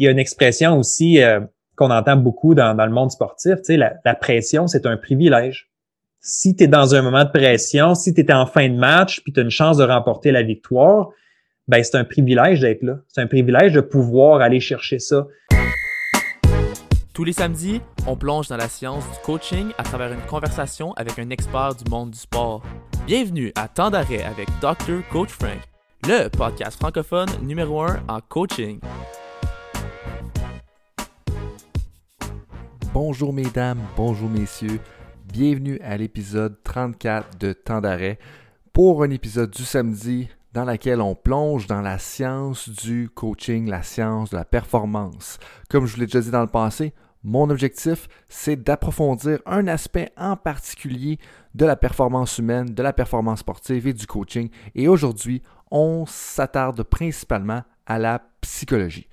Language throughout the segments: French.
il y a une expression aussi euh, qu'on entend beaucoup dans, le monde sportif, tu sais, la, pression, c'est un privilège. Si tu es dans un moment de pression, si tu étais en fin de match, puis tu as une chance de remporter la victoire, ben c'est un privilège d'être là. C'est un privilège de pouvoir aller chercher ça. Tous les samedis, on plonge dans la science du coaching à travers une conversation avec un expert du monde du sport. Bienvenue à Temps d'arrêt avec Dr. Coach Frank, le podcast francophone numéro 1 en coaching. Bonjour mesdames, bonjour messieurs, bienvenue à l'épisode 34 de Temps d'arrêt pour un épisode du samedi dans lequel on plonge dans la science du coaching, la science de la performance. Comme je vous l'ai déjà dit dans le passé, mon objectif, c'est d'approfondir un aspect en particulier de la performance humaine, de la performance sportive et du coaching. Et aujourd'hui, on s'attarde principalement à la psychologie.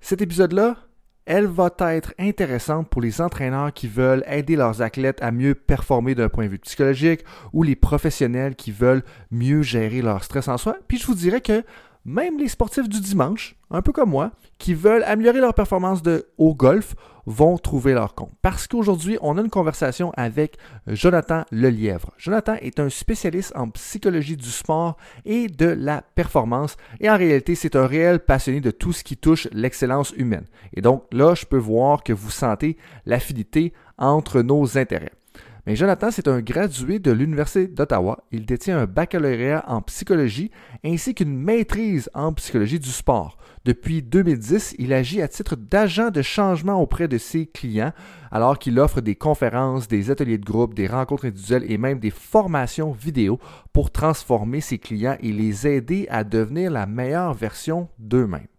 Cet épisode-là, elle va être intéressante pour les entraîneurs qui veulent aider leurs athlètes à mieux performer d'un point de vue psychologique ou les professionnels qui veulent mieux gérer leur stress en soi. Puis je vous dirais que même les sportifs du dimanche, un peu comme moi, qui veulent améliorer leur performance au golf, vont trouver leur compte. Parce qu'aujourd'hui, on a une conversation avec Jonathan Lelièvre. Jonathan est un spécialiste en psychologie du sport et de la performance. Et en réalité, c'est un réel passionné de tout ce qui touche l'excellence humaine. Et donc là, je peux voir que vous sentez l'affinité entre nos intérêts. Mais Jonathan, c'est un gradué de l'Université d'Ottawa. Il détient un baccalauréat en psychologie ainsi qu'une maîtrise en psychologie du sport. Depuis 2010, il agit à titre d'agent de changement auprès de ses clients, alors qu'il offre des conférences, des ateliers de groupe, des rencontres individuelles et même des formations vidéo pour transformer ses clients et les aider à devenir la meilleure version d'eux-mêmes.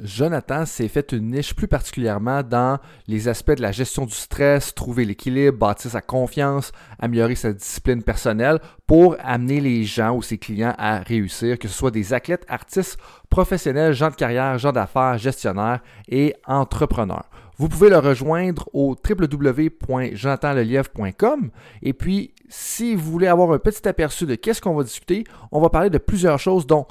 Jonathan s'est fait une niche plus particulièrement dans les aspects de la gestion du stress, trouver l'équilibre, bâtir sa confiance, améliorer sa discipline personnelle pour amener les gens ou ses clients à réussir, que ce soit des athlètes, artistes, professionnels, gens de carrière, gens d'affaires, gestionnaires et entrepreneurs. Vous pouvez le rejoindre au www.jonathanlelièvre.com et puis si vous voulez avoir un petit aperçu de qu'est-ce qu'on va discuter, on va parler de plusieurs choses dont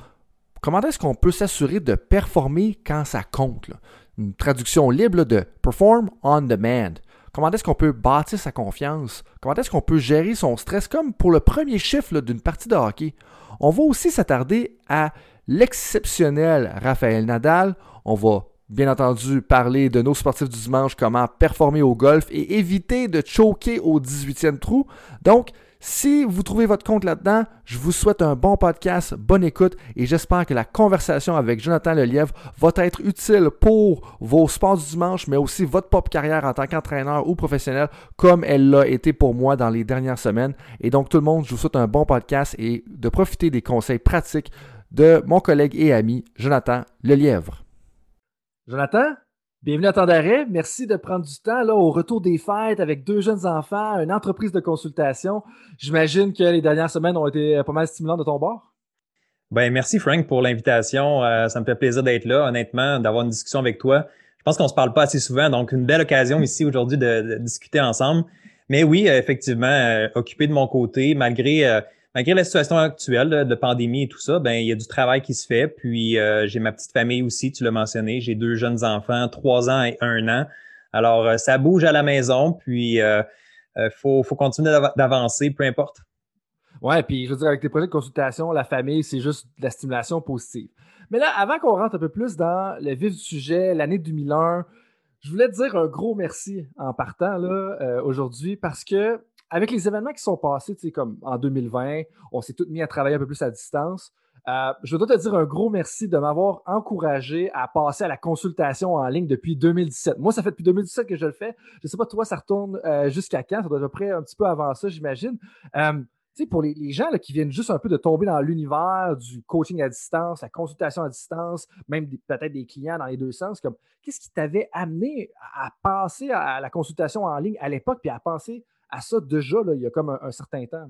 comment est-ce qu'on peut s'assurer de performer quand ça compte? Une traduction libre de perform on demand. Comment est-ce qu'on peut bâtir sa confiance? Comment est-ce qu'on peut gérer son stress? Comme pour le premier chiffre d'une partie de hockey? On va aussi s'attarder à l'exceptionnel Raphaël Nadal. On va bien entendu parler de nos sportifs du dimanche, comment performer au golf et éviter de choquer au 18e trou. Donc, si vous trouvez votre compte là-dedans, je vous souhaite un bon podcast, bonne écoute et j'espère que la conversation avec Jonathan Lelièvre va être utile pour vos sports du dimanche, mais aussi votre pop carrière en tant qu'entraîneur ou professionnel, comme elle l'a été pour moi dans les dernières semaines. Et donc, tout le monde, je vous souhaite un bon podcast et de profiter des conseils pratiques de mon collègue et ami Jonathan Lelièvre. Jonathan, Bienvenue à temps d'arrêt. Merci de prendre du temps là, au retour des fêtes avec deux jeunes enfants, une entreprise de consultation. J'imagine que les dernières semaines ont été pas mal stimulantes de ton bord. Ben, merci Frank pour l'invitation. Euh, ça me fait plaisir d'être là, honnêtement, d'avoir une discussion avec toi. Je pense qu'on se parle pas assez souvent, donc une belle occasion ici aujourd'hui de, discuter ensemble. Mais oui, effectivement, euh, occupé de mon côté, malgré euh, malgré la situation actuelle de pandémie et tout ça, ben il y a du travail qui se fait. Puis euh, j'ai ma petite famille aussi, tu l'as mentionné. J'ai deux jeunes enfants, trois ans et un an. Alors euh, ça bouge à la maison, puis il euh, faut, faut continuer d'avancer, peu importe. Ouais, puis je veux dire, avec tes projets de consultation, la famille, c'est juste de la stimulation positive. Mais là, avant qu'on rentre un peu plus dans le vif du sujet, l'année 2001, je voulais te dire un gros merci en partant là aujourd'hui parce que avec les événements qui sont passés, tu sais, comme en 2020, on s'est tous mis à travailler un peu plus à distance. Euh, je dois te dire un gros merci de m'avoir encouragé à passer à la consultation en ligne depuis 2017. Moi, ça fait depuis 2017 que je le fais. Je ne sais pas, toi, ça retourne euh, jusqu'à quand? Ça doit être à peu près un petit peu avant ça, j'imagine. Euh, tu sais, pour les, gens qui viennent juste un peu de tomber dans l'univers du coaching à distance, la consultation à distance, même peut-être des clients dans les deux sens, comme qu'est-ce qui t'avait amené à, passer à la consultation en ligne à l'époque, puis à penser à ça déjà, il y a comme un, certain temps?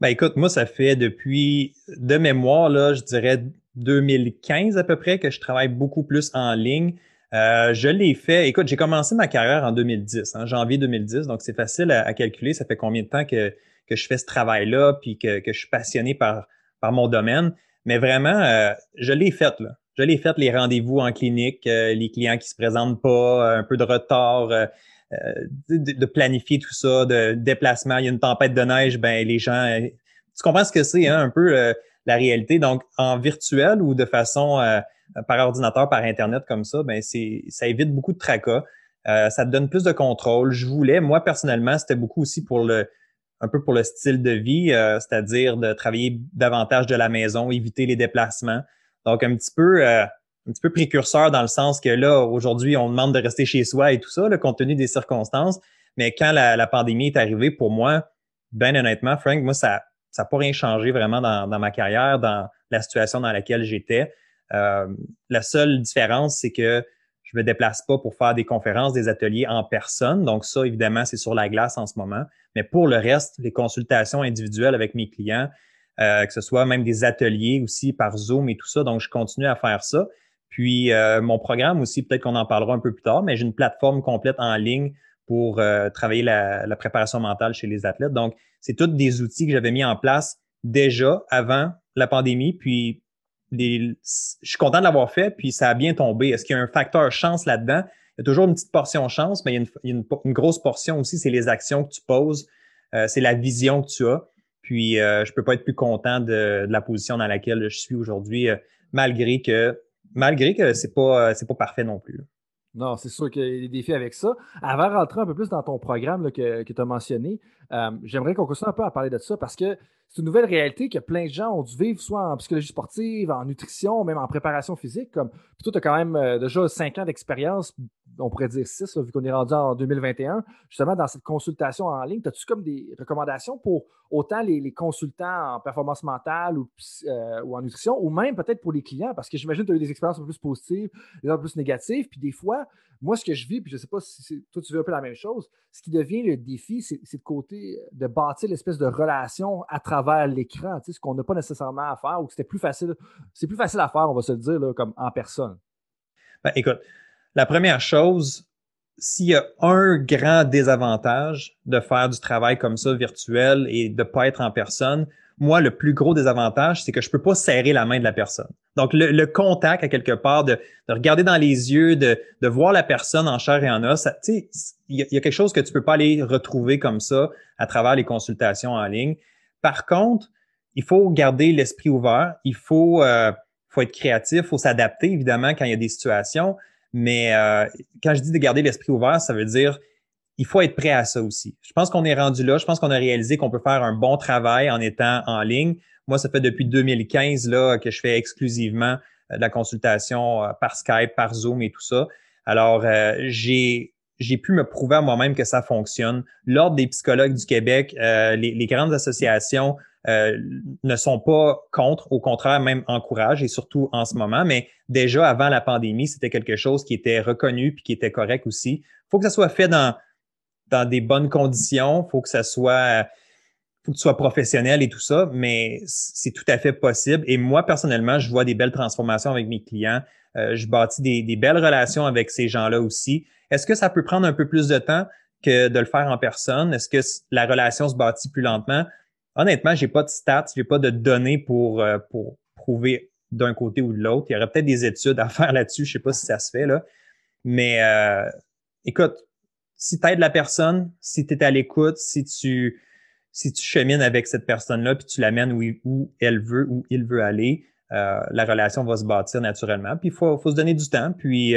Ben écoute, moi, ça fait depuis, de mémoire, là, je dirais 2015 à peu près, que je travaille beaucoup plus en ligne. Euh, je l'ai fait. Écoute, j'ai commencé ma carrière en 2010, en janvier 2010, donc c'est facile à, calculer. Ça fait combien de temps que, que je fais ce travail-là, puis que, que, je suis passionné par, par mon domaine. Mais vraiment, euh, je l'ai fait. Là. je l'ai fait les rendez-vous en clinique, les clients qui se présentent pas, un peu de retard, de, planifier tout ça, de déplacement. Il y a une tempête de neige, ben les gens, tu comprends ce que c'est, hein, un peu la réalité. Donc, en virtuel ou de façon par ordinateur, par Internet comme ça, ben c'est ça évite beaucoup de tracas. Euh, ça te donne plus de contrôle. Je voulais, moi personnellement, c'était beaucoup aussi pour le un peu pour le style de vie, euh, c'est-à-dire de travailler davantage de la maison, éviter les déplacements. Donc un petit peu euh, un petit peu précurseur dans le sens que là aujourd'hui on demande de rester chez soi et tout ça, le compte tenu des circonstances. Mais quand la, pandémie est arrivée, pour moi, ben honnêtement, Frank, moi ça n'a pas rien changé vraiment dans, ma carrière, dans la situation dans laquelle j'étais. Euh, la seule différence, c'est que je me déplace pas pour faire des conférences, des ateliers en personne. Donc ça, évidemment, c'est sur la glace en ce moment. Mais pour le reste, les consultations individuelles avec mes clients, euh, que ce soit même des ateliers aussi par Zoom et tout ça. Donc, je continue à faire ça. Puis, euh, mon programme aussi, peut-être qu'on en parlera un peu plus tard, mais j'ai une plateforme complète en ligne pour travailler la, la, préparation mentale chez les athlètes. Donc, c'est tous des outils que j'avais mis en place déjà avant la pandémie. Puis, je suis content de l'avoir fait, puis ça a bien tombé. Est-ce qu'il y a un facteur chance là-dedans? Il y a toujours une petite portion chance, mais il y a une, grosse portion aussi, c'est les actions que tu poses, euh, c'est la vision que tu as. Puis euh, je peux pas être plus content de, la position dans laquelle je suis aujourd'hui, euh, malgré que malgré que c'est pas c'est pas parfait non plus. Non, c'est sûr qu'il y a des défis avec ça. Avant de rentrer un peu plus dans ton programme que, tu as mentionné, j'aimerais qu'on continue un peu à parler de ça parce que c'est une nouvelle réalité que plein de gens ont dû vivre, soit en psychologie sportive, en nutrition, même en préparation physique. Comme, puis toi, tu as quand même euh, déjà cinq ans d'expérience, on pourrait dire six, vu qu'on est rendu en 2021. Justement, dans cette consultation en ligne, as-tu comme des recommandations pour autant les, consultants en performance mentale ou, euh, ou, en nutrition, ou même peut-être pour les clients, parce que j'imagine que tu as eu des expériences un peu plus positives, des un peu plus négatives, puis des fois, moi, ce que je vis, puis je ne sais pas si toi tu veux un peu la même chose, ce qui devient le défi, c'est de côté de bâtir l'espèce de relation à travers l'écran, ce qu'on n'a pas nécessairement à faire ou que c'était plus facile. C'est plus facile à faire, on va se le dire, comme en personne. Ben, écoute, la première chose, s'il y a un grand désavantage de faire du travail comme ça virtuel et de pas être en personne, moi, le plus gros désavantage, c'est que je peux pas serrer la main de la personne. Donc, le, contact, à quelque part, de, regarder dans les yeux, de, voir la personne en chair et en os, il y, a quelque chose que tu peux pas aller retrouver comme ça à travers les consultations en ligne. Par contre, il faut garder l'esprit ouvert, il faut, euh, faut être créatif, il faut s'adapter, évidemment, quand il y a des situations. Mais euh, quand je dis de garder l'esprit ouvert, ça veut dire il faut être prêt à ça aussi. Je pense qu'on est rendu là. Je pense qu'on a réalisé qu'on peut faire un bon travail en étant en ligne. Moi, ça fait depuis 2015 là, que je fais exclusivement euh, de la consultation euh, par Skype, par Zoom et tout ça. Alors, j'ai j'ai pu me prouver à moi-même que ça fonctionne. L'Ordre des psychologues du Québec, les, grandes associations ne sont pas contre, au contraire, même encouragent, et surtout en ce moment. Mais déjà avant la pandémie, c'était quelque chose qui était reconnu puis qui était correct aussi. Il faut que ça soit fait dans, dans des bonnes conditions. Il faut que ça soit, professionnel et tout ça, mais c'est tout à fait possible. Et moi, personnellement, je vois des belles transformations avec mes clients. Euh, je bâtis des, belles relations avec ces gens-là aussi. Est-ce que ça peut prendre un peu plus de temps que de le faire en personne? Est-ce que la relation se bâtit plus lentement? Honnêtement, j'ai pas de stats, j'ai pas de données pour, euh, pour prouver d'un côté ou de l'autre. Il y aurait peut-être des études à faire là-dessus. Je sais pas si ça se fait, là. Mais euh, écoute, si tu aides la personne, si tu es à l'écoute, si tu, si tu chemines avec cette personne-là, puis tu l'amènes où, où, elle veut, où il veut aller, euh, la relation va se bâtir naturellement. Puis il faut, faut se donner du temps. Puis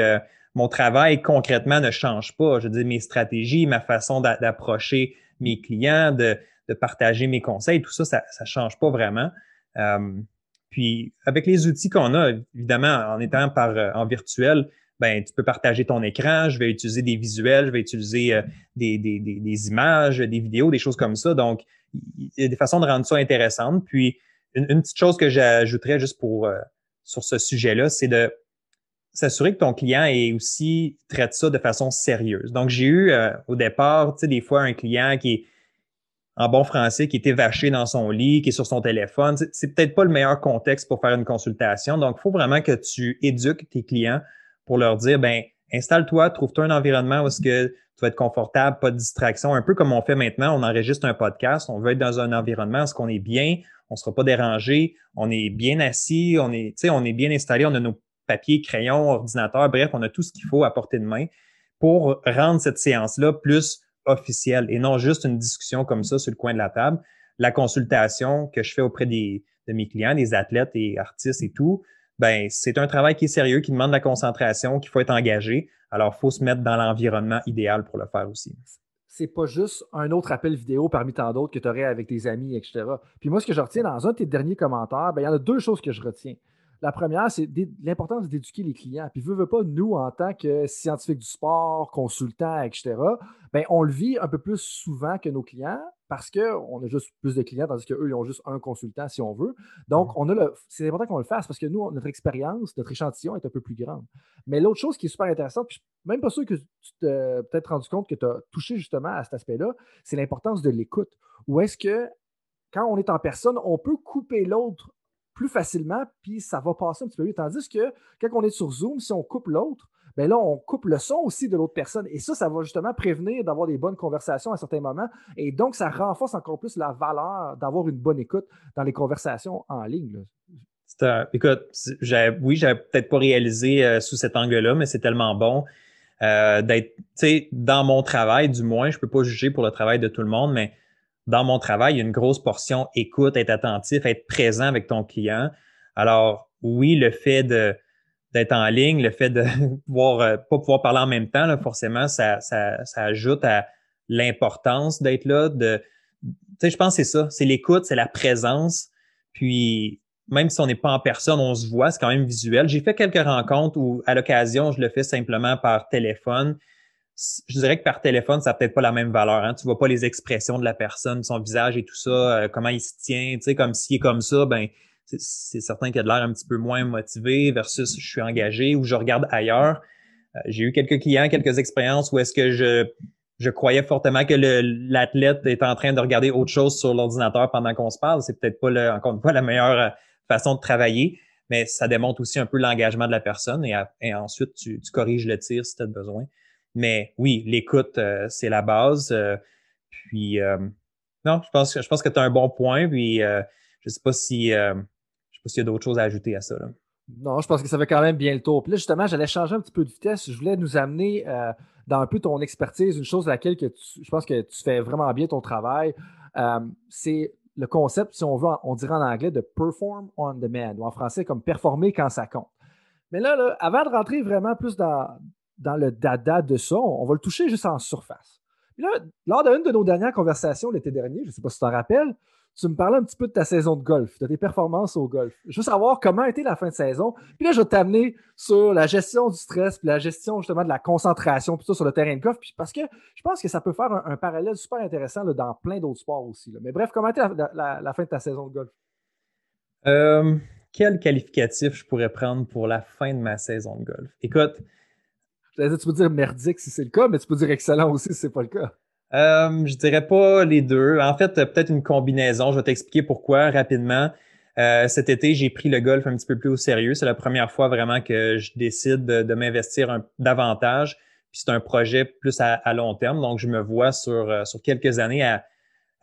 mon travail concrètement ne change pas. Je veux dire, mes stratégies, ma façon d'approcher mes clients, de, de, partager mes conseils, tout ça, ça ne change pas vraiment. Euh, puis avec les outils qu'on a, évidemment, en étant par en virtuel, ben, tu peux partager ton écran, je vais utiliser des visuels, je vais utiliser euh, des, des, des, images, des vidéos, des choses comme ça. Donc, il y a des façons de rendre ça intéressant. Puis, une, petite chose que j'ajouterais juste pour euh, sur ce sujet-là, c'est de s'assurer que ton client est aussi traite ça de façon sérieuse. Donc, j'ai eu euh, au départ, tu sais, des fois un client qui est en bon français, qui était vaché dans son lit, qui est sur son téléphone. C'est peut-être pas le meilleur contexte pour faire une consultation. Donc, il faut vraiment que tu éduques tes clients pour leur dire, ben, installe-toi, trouve-toi un environnement où est-ce que tu vas être confortable, pas de distraction, un peu comme on fait maintenant, on enregistre un podcast, on veut être dans un environnement où est-ce qu'on est bien, on ne sera pas dérangé, on est bien assis, on est, on est bien installé, on a nos papier, crayon, ordinateur, bref, on a tout ce qu'il faut à portée de main pour rendre cette séance-là plus officielle et non juste une discussion comme ça sur le coin de la table. La consultation que je fais auprès des, de mes clients, des athlètes et artistes et tout, ben c'est un travail qui est sérieux, qui demande de la concentration, qu'il faut être engagé. Alors, il faut se mettre dans l'environnement idéal pour le faire aussi. C'est pas juste un autre appel vidéo parmi tant d'autres que tu aurais avec tes amis, etc. Puis moi, ce que je retiens dans un de tes derniers commentaires, ben, il y en a deux choses que je retiens. La première, c'est l'importance d'éduquer les clients. Puis, veut, veut pas, nous, en tant que scientifiques du sport, consultants, etc., ben, on le vit un peu plus souvent que nos clients parce qu'on a juste plus de clients, tandis qu'eux, ils ont juste un consultant si on veut. Donc, on a le, c'est important qu'on le fasse parce que nous, notre expérience, notre échantillon est un peu plus grande. Mais l'autre chose qui est super intéressante, puis je suis même pas sûr que tu t'es peut-être rendu compte que tu as touché justement à cet aspect-là, c'est l'importance de l'écoute. Ou est-ce que quand on est en personne, on peut couper l'autre plus facilement, puis ça va passer un petit peu mieux. Tandis que quand on est sur Zoom, si on coupe l'autre, bien là, on coupe le son aussi de l'autre personne. Et ça, ça va justement prévenir d'avoir des bonnes conversations à certains moments. Et donc, ça renforce encore plus la valeur d'avoir une bonne écoute dans les conversations en ligne. écoute, oui, j'avais peut-être pas réalisé euh, sous cet angle-là, mais c'est tellement bon euh, d'être, tu sais, dans mon travail, du moins, je peux pas juger pour le travail de tout le monde, mais dans mon travail, il y a une grosse portion écoute, être attentif, être présent avec ton client. Alors, oui, le fait d'être en ligne, le fait de pouvoir euh, pas pouvoir parler en même temps, forcément, ça, ajoute à l'importance d'être là. Je pense que c'est ça, c'est l'écoute, c'est la présence. Puis, même si on n'est pas en personne, on se voit, c'est quand même visuel. J'ai fait quelques rencontres où, à l'occasion, je le fais simplement par téléphone je dirais que par téléphone, ça n'a peut-être pas la même valeur. Hein? Tu vois pas les expressions de la personne, son visage et tout ça, euh, comment il se tient. Tu sais, comme s'il est comme ça, ben c'est certain qu'il a de l'air un petit peu moins motivé versus je suis engagé ou je regarde ailleurs. Euh, j'ai eu quelques clients, quelques expériences où est-ce que je, je croyais fortement que l'athlète est en train de regarder autre chose sur l'ordinateur pendant qu'on se parle. C'est peut-être pas, le, encore une fois, la meilleure euh, façon de travailler, mais ça démontre aussi un peu l'engagement de la personne et, ensuite tu, tu corriges le tir si tu as besoin. Mais oui, l'écoute, euh, c'est la base. Euh, puis euh, non, je pense, je pense que tu as un bon point. Puis je ne sais pas si je sais pas s'il y a d'autres choses à ajouter à ça. Non, je pense que ça fait quand même bien le tour. Puis là, justement, j'allais changer un petit peu de vitesse. Je voulais nous amener dans un peu ton expertise, une chose à laquelle que je pense que tu fais vraiment bien ton travail. c'est le concept, si on veut, on dirait en anglais, de perform on demand, ou en français comme performer quand ça compte. Mais là, là avant de rentrer vraiment plus dans, dans le dada de ça. On, va le toucher juste en surface. là, lors d'une de nos dernières conversations l'été dernier, je ne sais pas si tu t'en rappelles, tu me parlais un petit peu de ta saison de golf, de tes performances au golf. Je veux savoir comment a été la fin de saison. Puis là, je vais t'amener sur la gestion du stress, puis la gestion justement de la concentration, puis sur le terrain de golf. Puis parce que je pense que ça peut faire un, parallèle super intéressant dans plein d'autres sports aussi. Mais bref, comment a été la, fin de ta saison de golf? Euh, quel qualificatif je pourrais prendre pour la fin de ma saison de golf? Écoute, tu peux dire merdique si c'est le cas, mais tu peux dire excellent aussi si c'est pas le cas. Euh, je dirais pas les deux. En fait, peut-être une combinaison. Je vais t'expliquer pourquoi rapidement. Euh, cet été, j'ai pris le golf un petit peu plus au sérieux. C'est la première fois vraiment que je décide de, m'investir davantage. Puis c'est un projet plus à, long terme. Donc, je me vois sur, euh, sur quelques années à,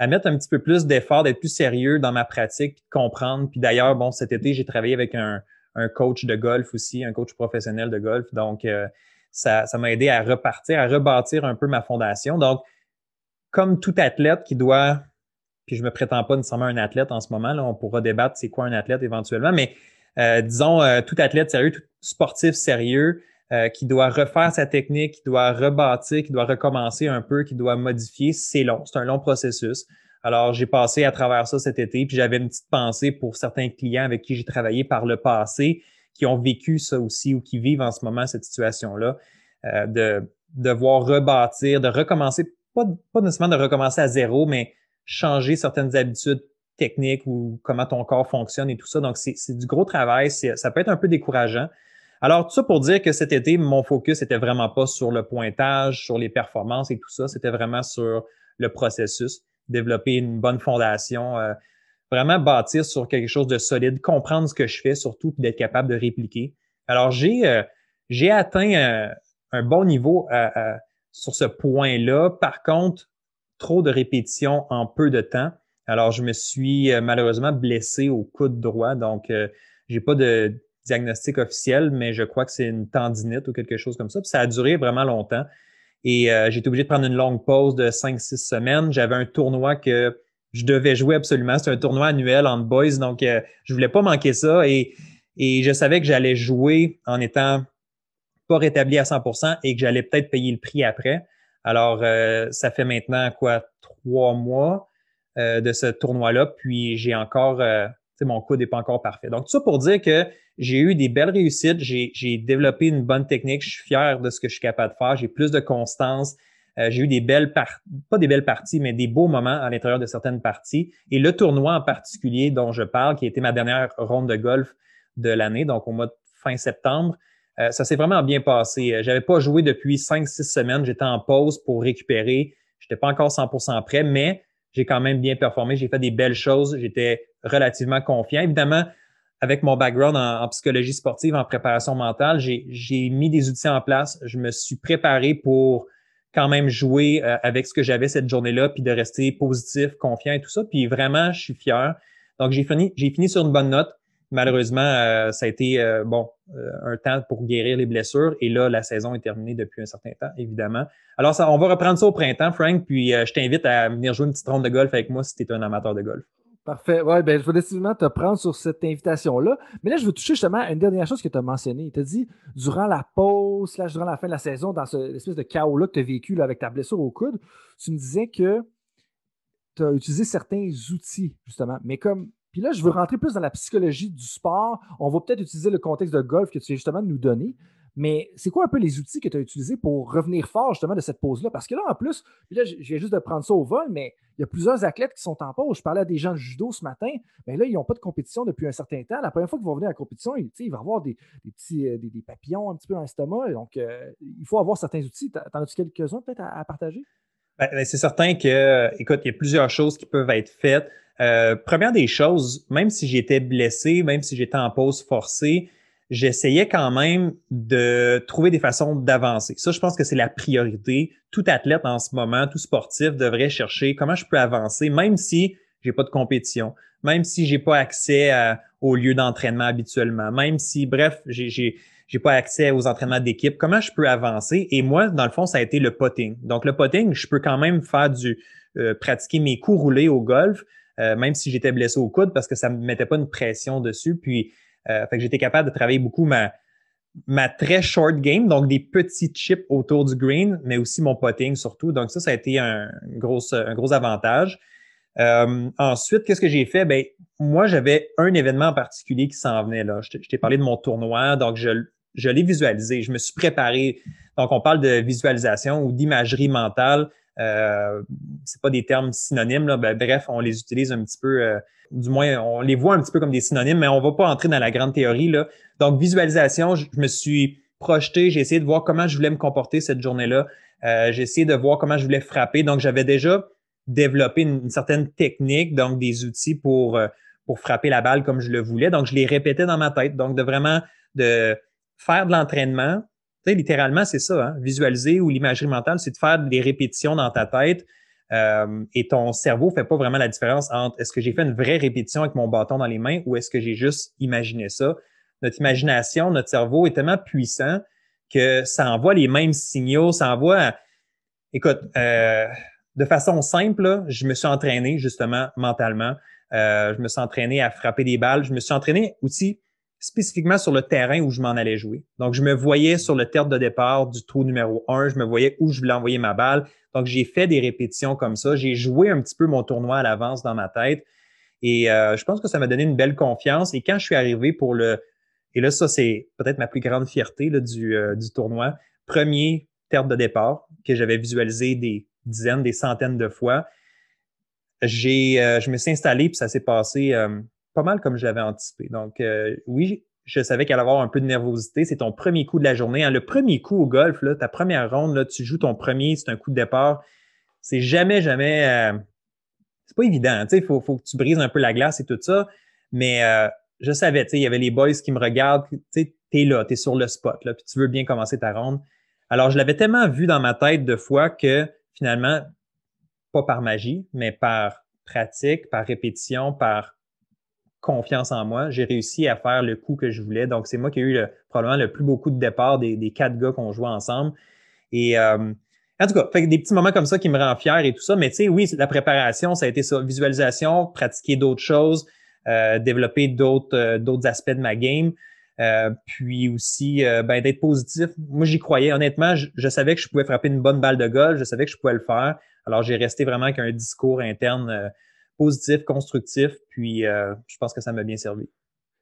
mettre un petit peu plus d'effort, d'être plus sérieux dans ma pratique, comprendre. Puis d'ailleurs, bon, cet été, j'ai travaillé avec un, un, coach de golf aussi, un coach professionnel de golf. Donc, euh, ça, m'a aidé à repartir, à rebâtir un peu ma fondation. Donc, comme tout athlète qui doit, puis je me prétends pas nécessairement un athlète en ce moment, là, on pourra débattre c'est quoi un athlète éventuellement, mais euh, disons euh, tout athlète sérieux, tout sportif sérieux, euh, qui doit refaire sa technique, qui doit rebâtir, qui doit recommencer un peu, qui doit modifier, c'est long, c'est un long processus. Alors, j'ai passé à travers ça cet été, puis j'avais une petite pensée pour certains clients avec qui j'ai travaillé par le passé, qui ont vécu ça aussi ou qui vivent en ce moment cette situation-là, euh, de devoir rebâtir, de recommencer, pas, pas nécessairement de recommencer à zéro, mais changer certaines habitudes techniques ou comment ton corps fonctionne et tout ça. Donc, c'est du gros travail, ça peut être un peu décourageant. Alors, tout ça pour dire que cet été, mon focus était vraiment pas sur le pointage, sur les performances et tout ça, c'était vraiment sur le processus, développer une bonne fondation, euh, vraiment bâtir sur quelque chose de solide, comprendre ce que je fais surtout, puis d'être capable de répliquer. Alors, j'ai euh, j'ai atteint euh, un bon niveau euh, sur ce point-là. Par contre, trop de répétitions en peu de temps. Alors, je me suis malheureusement blessé au coude droit, donc j'ai pas de diagnostic officiel, mais je crois que c'est une tendinite ou quelque chose comme ça. Ça a duré vraiment longtemps. Et euh, j'ai été obligé de prendre une longue pause de 5-6 semaines. J'avais un tournoi que je devais jouer absolument. C'est un tournoi annuel en boys, donc euh, je voulais pas manquer ça. Et, et je savais que j'allais jouer en étant pas rétabli à 100% et que j'allais peut-être payer le prix après. Alors, euh, ça fait maintenant quoi, trois mois euh, de ce tournoi-là, puis j'ai encore, euh, mon coude n'est pas encore parfait. Donc, tout ça pour dire que j'ai eu des belles réussites, j'ai développé une bonne technique, je suis fier de ce que je suis capable de faire, j'ai plus de constance, euh, j'ai eu des belles parties, pas des belles parties, mais des beaux moments à l'intérieur de certaines parties. Et le tournoi en particulier dont je parle, qui a été ma dernière ronde de golf de l'année, donc au mois de fin septembre, euh, ça s'est vraiment bien passé. Euh, j'avais pas joué depuis cinq, six semaines. J'étais en pause pour récupérer. J'étais pas encore 100% prêt, mais j'ai quand même bien performé. J'ai fait des belles choses. J'étais relativement confiant. Évidemment, avec mon background en, psychologie sportive, en préparation mentale, j'ai mis des outils en place. Je me suis préparé pour quand même jouer euh, avec ce que j'avais cette journée-là, puis de rester positif, confiant et tout ça. Puis vraiment, je suis fier. Donc, j'ai fini, j'ai fini sur une bonne note. Malheureusement, euh, ça a été euh, bon un temps pour guérir les blessures. Et là, la saison est terminée depuis un certain temps, évidemment. Alors, ça, on va reprendre ça au printemps, Frank. Puis je t'invite à venir jouer une petite ronde de golf avec moi si tu es un amateur de golf. Parfait. Ouais, ben, je vais décidément te prendre sur cette invitation-là. Mais là, je veux toucher justement à une dernière chose que tu as mentionnée. Tu as dit, durant la pause, là, durant la fin de la saison, dans ce espèce de chaos-là que tu as vécu avec ta blessure au coude, tu me disais que tu as utilisé certains outils, justement. Mais comme. Puis là, je veux rentrer plus dans la psychologie du sport. On va peut-être utiliser le contexte de golf que tu viens justement de nous donner. Mais c'est quoi un peu les outils que tu as utilisés pour revenir fort justement de cette pause-là? Parce que là, en plus, là, je viens juste de prendre ça au vol, mais il y a plusieurs athlètes qui sont en pause. Je parlais à des gens de judo ce matin, mais là, ils n'ont pas de compétition depuis un certain temps. La première fois qu'ils vont venir à la compétition, il, il va y avoir des, petits euh, des, papillons un petit peu dans l'estomac. Donc, euh, il faut avoir certains outils. T'en as-tu quelques-uns peut-être à, partager? Ben, ben, c'est certain que, écoute, il y a plusieurs choses qui peuvent être faites. Euh, première des choses, même si j'étais blessé, même si j'étais en pause forcée, j'essayais quand même de trouver des façons d'avancer. Ça, je pense que c'est la priorité. Tout athlète en ce moment, tout sportif devrait chercher comment je peux avancer, même si j'ai pas de compétition, même si j'ai pas accès au lieu d'entraînement habituellement, même si, bref, j'ai, j'ai pas accès aux entraînements d'équipe, comment je peux avancer? Et moi, dans le fond, ça a été le potting. Donc, le potting, je peux quand même faire du, euh, pratiquer mes coups roulés au golf, euh, même si j'étais blessé au coude parce que ça me mettait pas une pression dessus. Puis, euh, fait que j'étais capable de travailler beaucoup ma, ma très short game, donc des petits chips autour du green, mais aussi mon potting surtout. Donc ça, ça a été un gros, un gros avantage. Euh, ensuite, qu'est-ce que j'ai fait? Ben, moi, j'avais un événement en particulier qui s'en venait là. Je t'ai parlé de mon tournoi, donc je, je l'ai visualisé. Je me suis préparé. Donc, on parle de visualisation ou d'imagerie mentale. Euh, c'est pas des termes synonymes. Là. Ben, bref, on les utilise un petit peu euh, du moins, on les voit un petit peu comme des synonymes, mais on va pas entrer dans la grande théorie. Là. Donc, visualisation, je, me suis projeté, j'ai essayé de voir comment je voulais me comporter cette journée-là. Euh, j'ai essayé de voir comment je voulais frapper. Donc, j'avais déjà développé une, certaine technique, donc des outils pour, euh, pour frapper la balle comme je le voulais. Donc, je les répétais dans ma tête. Donc, de vraiment de faire de l'entraînement. Tu sais, littéralement, c'est ça, hein? visualiser ou l'imagerie mentale, c'est de faire des répétitions dans ta tête euh, et ton cerveau fait pas vraiment la différence entre est-ce que j'ai fait une vraie répétition avec mon bâton dans les mains ou est-ce que j'ai juste imaginé ça. Notre imagination, notre cerveau est tellement puissant que ça envoie les mêmes signaux, ça envoie, écoute, euh, de façon simple, je me suis entraîné justement mentalement. Euh, je me suis entraîné à frapper des balles. Je me suis entraîné aussi spécifiquement sur le terrain où je m'en allais jouer. Donc, je me voyais sur le terre de départ du trou numéro un. Je me voyais où je voulais envoyer ma balle. Donc, j'ai fait des répétitions comme ça. J'ai joué un petit peu mon tournoi à l'avance dans ma tête. Et euh, je pense que ça m'a donné une belle confiance. Et quand je suis arrivé pour le... Et là, ça, c'est peut-être ma plus grande fierté là, du, euh, du tournoi. Premier terre de départ que j'avais visualisé des dizaines, des centaines de fois. J'ai, euh, je me suis installé, puis ça s'est passé pas mal comme je l'avais anticipé. Donc, oui, je savais qu'il allait avoir un peu de nervosité. C'est ton premier coup de la journée. Hein. Le premier coup au golf, là, ta première ronde, là, tu joues ton premier, c'est un coup de départ. C'est jamais, jamais. Euh, c'est pas évident. Il faut, faut que tu brises un peu la glace et tout ça. Mais euh, je savais, il y avait les boys qui me regardent. Tu es là, tu es sur le spot, là, puis tu veux bien commencer ta ronde. Alors, je l'avais tellement vu dans ma tête de fois que finalement, pas par magie, mais par pratique, par répétition, par confiance en moi. J'ai réussi à faire le coup que je voulais. Donc, c'est moi qui ai eu probablement le plus beau coup de départ des, quatre gars qu'on jouait ensemble. Et euh, en tout cas, des petits moments comme ça qui me rend fier et tout ça. Mais tu sais, oui, la préparation, ça a été ça. Visualisation, pratiquer d'autres choses, euh, développer d'autres euh, d'autres aspects de ma game. Puis aussi ben, d'être positif. Moi, j'y croyais. Honnêtement, je, savais que je pouvais frapper une bonne balle de golf, je savais que je pouvais le faire. Alors, j'ai resté vraiment avec un discours interne positif, constructif, puis je pense que ça m'a bien servi.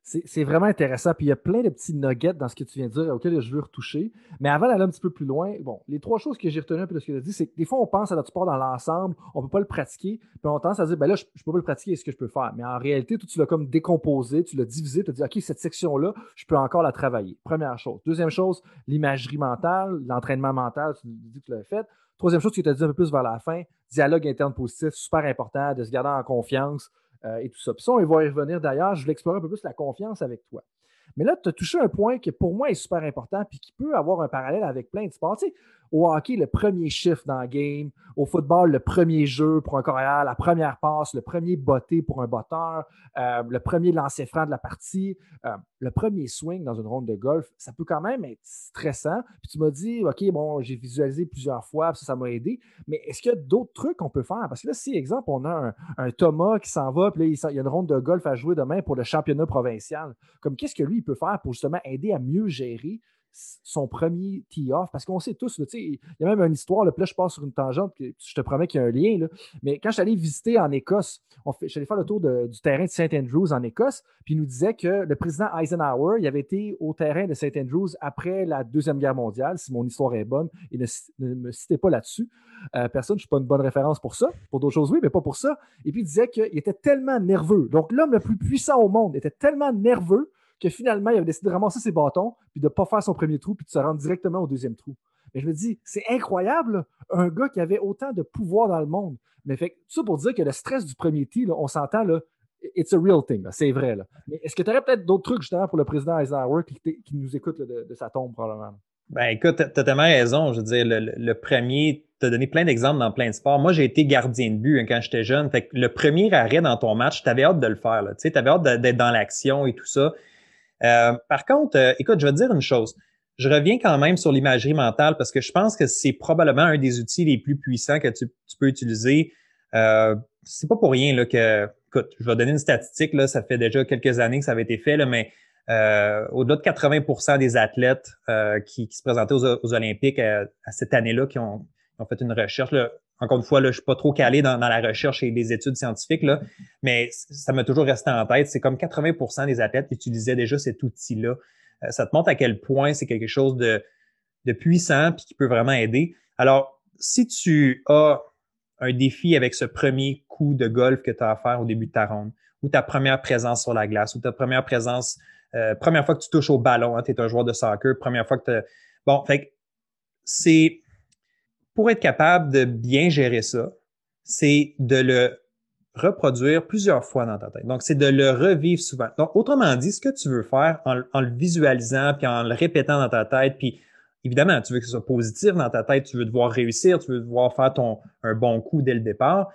C'est vraiment intéressant. Puis il y a plein de petits nuggets dans ce que tu viens de dire auxquels je veux retoucher. Mais avant d'aller un petit peu plus loin, bon, les trois choses que j'ai retenues un peu de ce que tu as dit, c'est que des fois, on pense à notre sport dans l'ensemble, on ne peut pas le pratiquer, puis on tendance à dire, ben là, je ne peux pas le pratiquer, est-ce que je peux faire? Mais en réalité, tout, tu l'as comme décomposé, tu l'as divisé, tu as dit, OK, cette section-là, je peux encore la travailler. Première chose. Deuxième chose, l'imagerie mentale, l'entraînement mental, tu dis que tu l'as fait. Troisième chose que tu as dit un peu plus vers la fin, dialogue interne positif, super important, de se garder en confiance. Euh, et tout ça. Puis ça, on va y revenir d'ailleurs. Je vais explorer un peu plus la confiance avec toi. Mais là, tu as touché un point qui, pour moi, est super important puis qui peut avoir un parallèle avec plein de sports. Tu sais, au hockey, le premier shift dans le game. Au football, le premier jeu pour un carrière, la première passe, le premier botté pour un botteur, euh, le premier lancer franc de la partie, euh, le premier swing dans une ronde de golf, ça peut quand même être stressant. Puis tu m'as dit, OK, bon, j'ai visualisé plusieurs fois, ça, ça m'a aidé. Mais est-ce qu'il y a d'autres trucs qu'on peut faire? Parce que là, si, exemple, on a un, Thomas qui s'en va, puis là, il y a une ronde de golf à jouer demain pour le championnat provincial. Comme qu'est-ce que lui, il peut faire pour justement aider à mieux gérer son premier tee-off, parce qu'on sait tous, il y a même une histoire, là, puis là je passe sur une tangente, je te promets qu'il y a un lien, là, mais quand je suis allé visiter en Écosse, on faire le tour du terrain de St. Andrews en Écosse, puis il nous disait que le président Eisenhower, il avait été au terrain de St. Andrews après la Deuxième Guerre mondiale, si mon histoire est bonne, et ne, me citez pas là-dessus. Euh, personne, je ne suis pas une bonne référence pour ça, pour d'autres choses, oui, mais pas pour ça. Et puis il disait qu'il était tellement nerveux. Donc l'homme le plus puissant au monde était tellement nerveux que finalement, il avait décidé de ramasser ses bâtons, puis de ne pas faire son premier trou, puis de se rendre directement au deuxième trou. Mais je me dis, c'est incroyable, un gars qui avait autant de pouvoir dans le monde. Mais fait ça pour dire que le stress du premier tee, on s'entend, là, it's a real thing, c'est vrai. Mais est-ce que tu aurais peut-être d'autres trucs justement pour le président Eisenhower qui, qui nous écoute de, sa tombe probablement? Ben écoute, tu as tellement raison. Je veux dire, le, premier, tu as donné plein d'exemples dans plein de sports. Moi, j'ai été gardien de but hein, quand j'étais jeune. Fait que le premier arrêt dans ton match, tu avais hâte de le faire. Tu avais hâte d'être dans l'action et tout ça. Euh, par contre, euh, écoute, je vais te dire une chose. Je reviens quand même sur l'imagerie mentale parce que je pense que c'est probablement un des outils les plus puissants que tu, peux utiliser. Euh, c'est pas pour rien là, que, écoute, je vais donner une statistique, là, ça fait déjà quelques années que ça avait été fait, là, mais au-delà de 80% des athlètes qui, se présentaient aux, Olympiques à, cette année-là qui ont, ont, fait une recherche, là, encore une fois, là, je suis pas trop calé dans, la recherche et les études scientifiques, là, mais ça m'a toujours resté en tête. C'est comme 80% des athlètes utilisaient déjà cet outil-là. Euh, ça te montre à quel point c'est quelque chose de, de puissant puis qui peut vraiment aider. Alors, si tu as un défi avec ce premier coup de golf que tu as à faire au début de ta ronde, ou ta première présence sur la glace, ou ta première présence, euh, première fois que tu touches au ballon, hein, tu es un joueur de soccer, première fois que tu... Bon, fait c'est pour être capable de bien gérer ça, c'est de le reproduire plusieurs fois dans ta tête. Donc, c'est de le revivre souvent. Donc, autrement dit, ce que tu veux faire en, le visualisant, puis en le répétant dans ta tête, puis évidemment, tu veux que ce soit positif dans ta tête, tu veux devoir réussir, tu veux devoir faire ton, un bon coup dès le départ.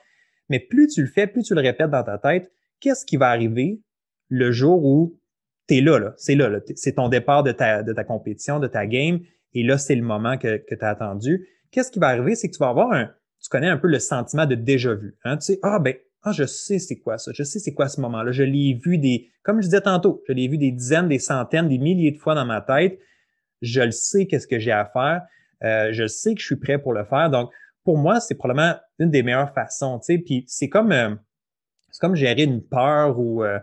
Mais plus tu le fais, plus tu le répètes dans ta tête, qu'est-ce qui va arriver le jour où tu es là, là? c'est là, là. c'est ton départ de ta, de ta compétition, de ta game, et là, c'est le moment que, que tu as attendu qu'est-ce qui va arriver? C'est que tu vas avoir un, tu connais un peu le sentiment de déjà vu. Hein? Tu sais, ah ben, ah, je sais c'est quoi ça, je sais c'est quoi ce moment-là. Je l'ai vu des, comme je disais tantôt, je l'ai vu des dizaines, des centaines, des milliers de fois dans ma tête. Je le sais qu'est-ce que j'ai à faire. Euh, je sais que je suis prêt pour le faire. Donc, pour moi, c'est probablement une des meilleures façons. Tu sais, puis c'est comme, euh, c'est comme gérer une peur ou euh,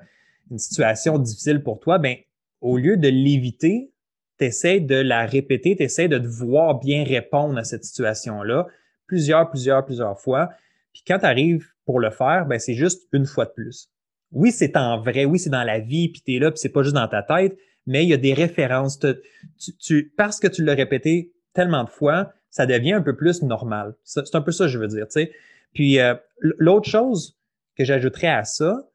une situation difficile pour toi. Ben, au lieu de l'éviter, tu essaies de la répéter, tu essaies de voir bien répondre à cette situation-là plusieurs, plusieurs, plusieurs fois. Puis quand tu arrives pour le faire, ben c'est juste une fois de plus. Oui, c'est en vrai, oui, c'est dans la vie, puis tu es là, puis c'est pas juste dans ta tête, mais il y a des références. Parce que tu l'as répété tellement de fois, ça devient un peu plus normal. C'est un peu ça je veux dire. Sais. Puis euh, l'autre chose que j'ajouterais à ça,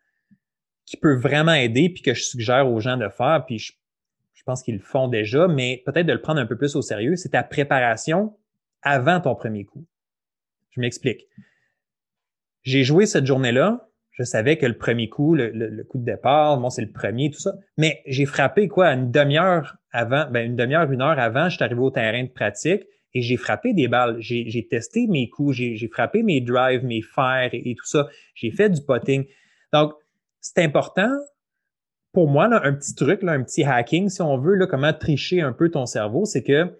qui peut vraiment aider, puis que je suggère aux gens de faire, puis je je pense qu'ils le font déjà, mais peut-être de le prendre un peu plus au sérieux, c'est ta préparation avant ton premier coup. Je m'explique. J'ai joué cette journée-là, je savais que le premier coup, le, coup de départ, bon, c'est le premier, tout ça. Mais j'ai frappé quoi, une demi-heure avant, ben, une demi-heure, une heure avant, je suis arrivé au terrain de pratique et j'ai frappé des balles. J'ai testé mes coups, j'ai frappé mes drives, mes fers et, tout ça. J'ai fait du potting. Donc, c'est important pour moi, là, un petit truc, là, un petit hacking, si on veut, là, comment tricher un peu ton cerveau, c'est que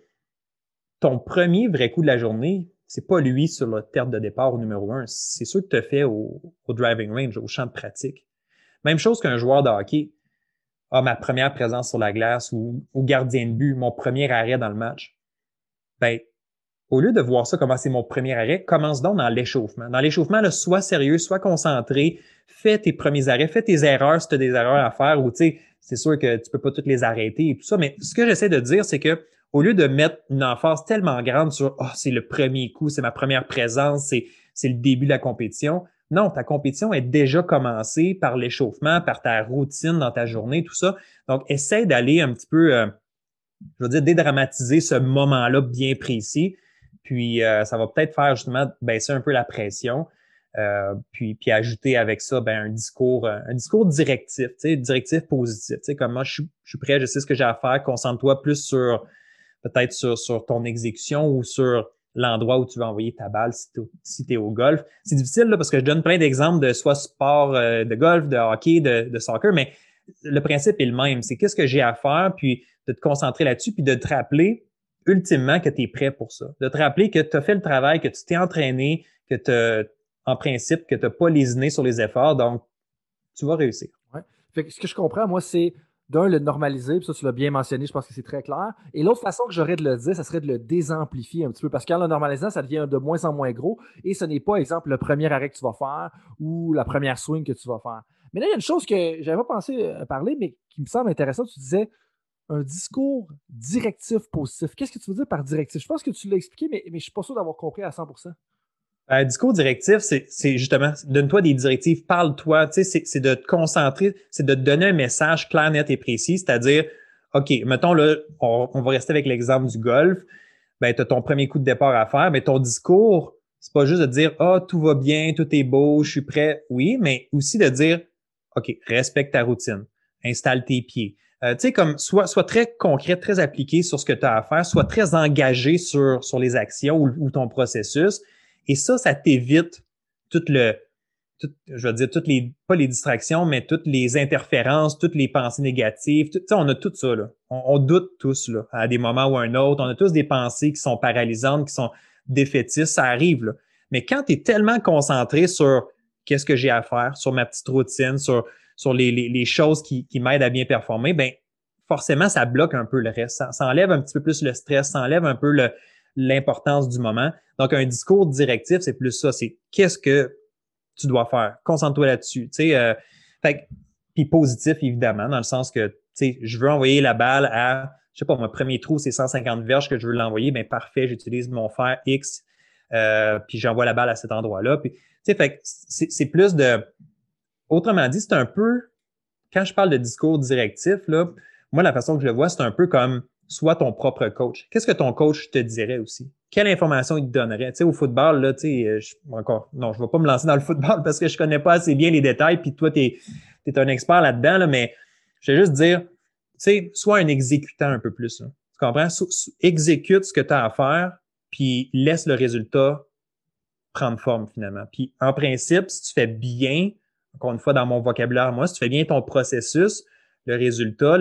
ton premier vrai coup de la journée, c'est pas lui sur la terre de départ au numéro un. C'est sûr que tu as fait au, driving range, au champ de pratique. Même chose qu'un joueur de hockey. Ah, ma première présence sur la glace ou, ou gardien de but, mon premier arrêt dans le match. Ben, au lieu de voir ça comme c'est mon premier arrêt, commence donc dans l'échauffement. Dans l'échauffement, sois sérieux, sois concentré, fais tes premiers arrêts, fais tes erreurs si tu as des erreurs à faire ou tu sais, c'est sûr que tu peux pas toutes les arrêter et tout ça. Mais ce que j'essaie de dire, c'est que au lieu de mettre une emphase tellement grande sur oh, c'est le premier coup, c'est ma première présence, c'est, c'est le début de la compétition. Non, ta compétition est déjà commencée par l'échauffement, par ta routine dans ta journée, tout ça. Donc, essaie d'aller un petit peu, euh, je veux dire, dédramatiser ce moment-là bien précis. Puis, euh, ça va peut-être faire justement baisser un peu la pression. Euh, puis, puis ajouter avec ça ben, un discours, un discours directif, directif positif. Comme moi, je suis, je suis prêt, je sais ce que j'ai à faire, concentre-toi plus sur peut-être sur, sur ton exécution ou sur l'endroit où tu vas envoyer ta balle si tu es au golf. C'est difficile là, parce que je donne plein d'exemples de soit sport euh, de golf, de hockey, de, de, soccer, mais le principe est le même. C'est qu'est-ce que j'ai à faire, puis de te concentrer là-dessus, puis de te rappeler ultimement que tu es prêt pour ça. De te rappeler que tu as fait le travail, que tu t'es entraîné, que tu en principe, que tu n'as pas lésiné sur les efforts, donc tu vas réussir. Ce que je comprends, moi, c'est d'un, le normaliser, puis ça, tu l'as bien mentionné, je pense que c'est très clair. Et l'autre façon que j'aurais de le dire, ça serait de le désamplifier un petit peu, parce qu'en le normalisant, ça devient de moins en moins gros, et ce n'est pas, exemple, le premier arrêt que tu vas faire ou la première swing que tu vas faire. Mais là, il y a une chose que j'avais pas pensé à parler, mais qui me semble intéressante. Tu disais un discours directif positif. Qu'est-ce que tu veux dire par directif? Je pense que tu l'as expliqué, mais, je suis pas sûr d'avoir compris à 100% un discours directif, c'est justement, donne-toi des directives, parle-toi, c'est de te concentrer, c'est de te donner un message clair, net et précis, c'est-à-dire, OK, mettons là, on, va rester avec l'exemple du golf, ben, tu as ton premier coup de départ à faire, mais ton discours, c'est pas juste de dire, ah, oh, tout va bien, tout est beau, je suis prêt, oui, mais aussi de dire, OK, respecte ta routine, installe tes pieds. Euh, tu sais, comme, sois, sois très concret, très appliqué sur ce que tu as à faire, sois très engagé sur, sur les actions ou ton processus. Et ça, ça t'évite tout le, je veux dire, toutes les, pas les distractions, mais toutes les interférences, toutes les pensées négatives. Sais, on a tout ça, là. On, doute tous, là, à des moments ou à un autre. On a tous des pensées qui sont paralysantes, qui sont défaitistes. Ça arrive, là. Mais quand tu es tellement concentré sur qu'est-ce que j'ai à faire, sur ma petite routine, sur, sur les, les, choses qui, qui m'aident à bien performer, ben forcément, ça bloque un peu le reste. Ça, ça enlève un petit peu plus le stress, ça enlève un peu le, l'importance du moment. Donc, un discours directif, c'est plus ça. C'est qu'est-ce que tu dois faire? Concentre-toi là-dessus. Tu sais, euh, fait, puis positif, évidemment, dans le sens que, tu sais, je veux envoyer la balle à, je sais pas, mon premier trou, c'est 150 verges que je veux l'envoyer. Ben, parfait, j'utilise mon fer X, euh, puis j'envoie la balle à cet endroit-là. Puis, tu sais, fait c'est plus de, autrement dit, c'est un peu, quand je parle de discours directif, là, moi, la façon que je le vois, c'est un peu comme sois ton propre coach. Qu'est-ce que ton coach te dirait aussi? Quelle information il te donnerait? Tu sais, au football, là, tu sais, je, encore, non, je ne vais pas me lancer dans le football parce que je connais pas assez bien les détails, puis toi, tu es, un expert là-dedans, là, mais je vais juste dire, tu sais, sois un exécutant un peu plus. Tu comprends? exécute ce que tu as à faire, puis laisse le résultat prendre forme finalement. Puis en principe, si tu fais bien, encore une fois dans mon vocabulaire, moi, si tu fais bien ton processus, le résultat,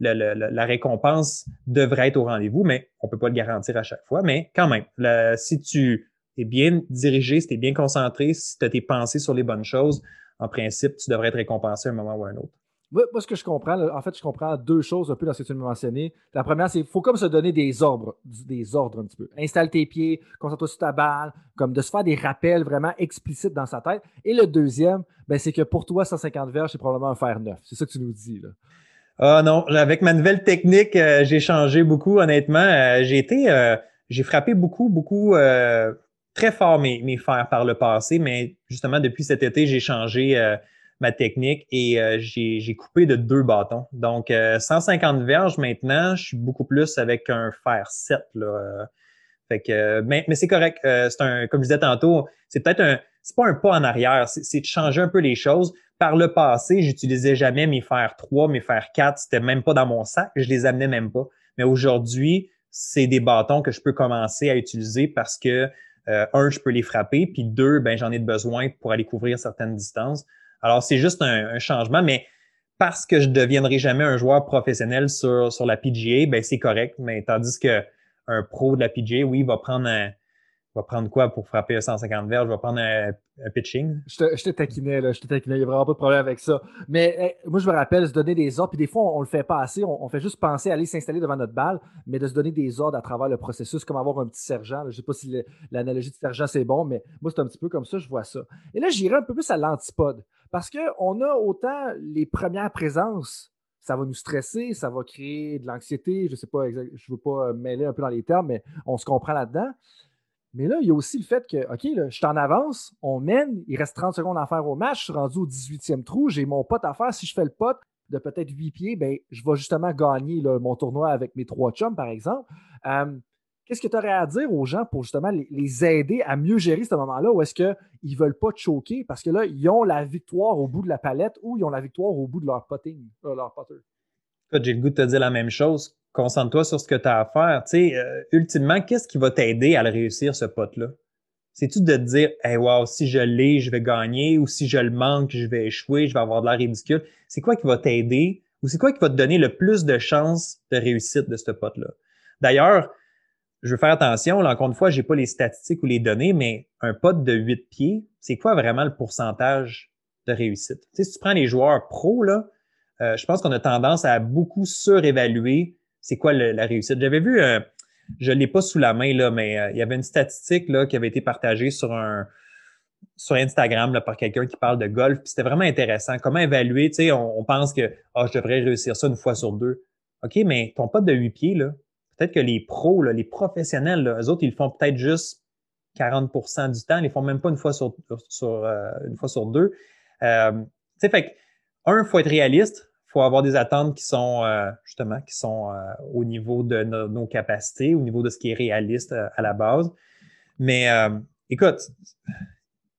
la récompense devrait être au rendez-vous, mais on peut pas le garantir à chaque fois. Mais quand même, si tu es bien dirigé, si tu es bien concentré, si tu as tes pensées sur les bonnes choses, en principe, tu devrais être récompensé à un moment ou à un autre. Moi, ce que je comprends, en fait, je comprends deux choses un peu dans ce que tu m'as mentionné. La première, c'est qu'il faut comme se donner des ordres, des ordres un petit peu. Installe tes pieds, concentre-toi sur ta balle, comme de se faire des rappels vraiment explicites dans sa tête. Et le deuxième, ben, c'est que pour toi, 150 verges, c'est probablement un fer neuf. C'est ça que tu nous dis. Là. Ah non, avec ma nouvelle technique, euh, j'ai changé beaucoup, honnêtement. Euh, j'ai été, euh, j'ai frappé beaucoup, beaucoup, très fort mes, mes fers par le passé, mais justement, depuis cet été, j'ai changé ma technique et j'ai coupé de deux bâtons. Donc, 150 verges maintenant, je suis beaucoup plus avec un fer 7. Là, Fait que, mais, mais c'est correct. Euh, c'est un, comme je disais tantôt, c'est peut-être un, c'est pas un pas en arrière, c'est de changer un peu les choses. Par le passé, j'utilisais jamais mes fer 3, mes fer 4, c'était même pas dans mon sac, je les amenais même pas. Mais aujourd'hui, c'est des bâtons que je peux commencer à utiliser parce que euh, un, je peux les frapper, puis deux, ben j'en ai besoin pour aller couvrir certaines distances. Alors c'est juste un, changement, mais parce que je deviendrai jamais un joueur professionnel sur, sur la PGA, ben c'est correct. Mais tandis que un pro de la PGA, oui, va prendre un, prendre quoi pour frapper 150 verges? Je vais prendre un, pitching. Je te, je taquinais, là. Je te taquinais. Il n'y a vraiment pas de problème avec ça. Mais moi, je me rappelle se donner des ordres. Puis des fois, on ne le fait pas assez. On, fait juste penser à aller s'installer devant notre balle, mais de se donner des ordres à travers le processus, comme avoir un petit sergent. Je ne sais pas si l'analogie de sergent, c'est bon, mais moi, c'est un petit peu comme ça, je vois ça. Et là, j'irai un peu plus à l'antipode. Parce qu'on a autant les premières présences ça va nous stresser, ça va créer de l'anxiété. Je ne sais pas, je ne veux pas mêler un peu dans les termes, mais on se comprend là-dedans. Mais là, il y a aussi le fait que, OK, je suis en avance, on mène, il reste 30 secondes à faire au match, je suis rendu au 18e trou, j'ai mon pote à faire. Si je fais le pote de peut-être 8 pieds, ben, je vais justement gagner mon tournoi avec mes trois chums, par exemple. Qu'est-ce que tu aurais à dire aux gens pour justement les, aider à mieux gérer ce moment-là ou est-ce qu'ils ne veulent pas choquer parce que là, ils ont la victoire au bout de la palette ou ils ont la victoire au bout de leur potting, euh, leur putter? J'ai le goût de te dire la même chose concentre-toi sur ce que tu as à faire. Tu sais, euh, ultimement, qu'est-ce qui va t'aider à le réussir, ce pote-là? C'est-tu de te dire, hey, wow, si je l'ai, je vais gagner, ou si je le manque, je vais échouer, je vais avoir de l'air ridicule? C'est quoi qui va t'aider, ou c'est quoi qui va te donner le plus de chances de réussite de ce pote-là? D'ailleurs, je veux faire attention, là, encore une fois, j'ai pas les statistiques ou les données, mais un pote de 8 pieds, c'est quoi vraiment le pourcentage de réussite? Si tu prends les joueurs pros, là, euh, je pense qu'on a tendance à beaucoup surévaluer c'est quoi la réussite? J'avais vu, euh, je l'ai pas sous la main, là, mais euh, il y avait une statistique qui avait été partagée sur un sur Instagram par quelqu'un qui parle de golf. C'était vraiment intéressant. Comment évaluer, on, pense que oh, je devrais réussir ça une fois sur deux. OK, mais ton pote de huit pieds, peut-être que les pros, les professionnels, eux autres, ils font peut-être juste 40% du temps. Ils ne font même pas une fois sur, euh, deux. Fait que, un, il faut être réaliste faut avoir des attentes qui sont euh, justement qui sont euh, au niveau de nos capacités, au niveau de ce qui est réaliste euh, à la base. Mais écoute,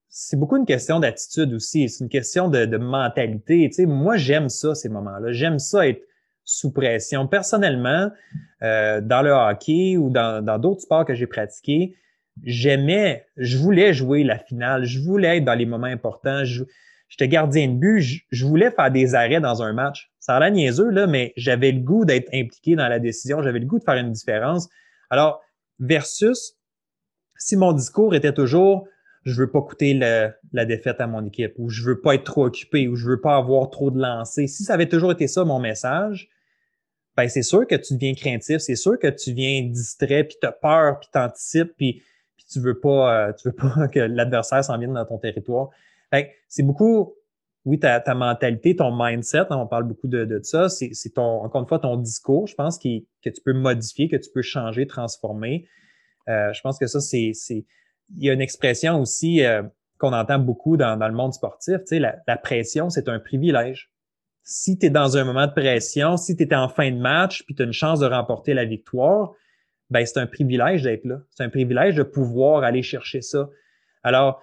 c'est beaucoup une question d'attitude aussi. C'est une question de, mentalité. Tu sais, moi, j'aime ça, ces moments-là. J'aime ça être sous pression. Personnellement, dans le hockey ou dans d'autres sports que j'ai pratiqués, j'aimais, je voulais jouer la finale, je voulais être dans les moments importants. J'étais gardien de but, je, voulais faire des arrêts dans un match. Ça a l'air niaiseux, là, mais j'avais le goût d'être impliqué dans la décision, j'avais le goût de faire une différence. Alors, versus, si mon discours était toujours je veux pas coûter la défaite à mon équipe, ou je veux pas être trop occupé, ou je veux pas avoir trop de lancers. Si ça avait toujours été ça mon message, ben c'est sûr que tu deviens craintif, c'est sûr que tu viens distrait, puis tu as peur, puis tu anticipes, puis, puis tu veux pas euh, tu veux pas que l'adversaire s'en vienne dans ton territoire c'est beaucoup, oui, ta, ta, mentalité, ton mindset, hein, on parle beaucoup de, de ça, c'est ton, encore une fois, ton discours, je pense, qui, que tu peux modifier, que tu peux changer, transformer. Euh, je pense que ça, c'est, il y a une expression aussi euh, qu'on entend beaucoup dans, dans, le monde sportif, tu sais, la, la pression, c'est un privilège. Si tu es dans un moment de pression, si tu es en fin de match, puis tu as une chance de remporter la victoire, ben c'est un privilège d'être là. C'est un privilège de pouvoir aller chercher ça. Alors,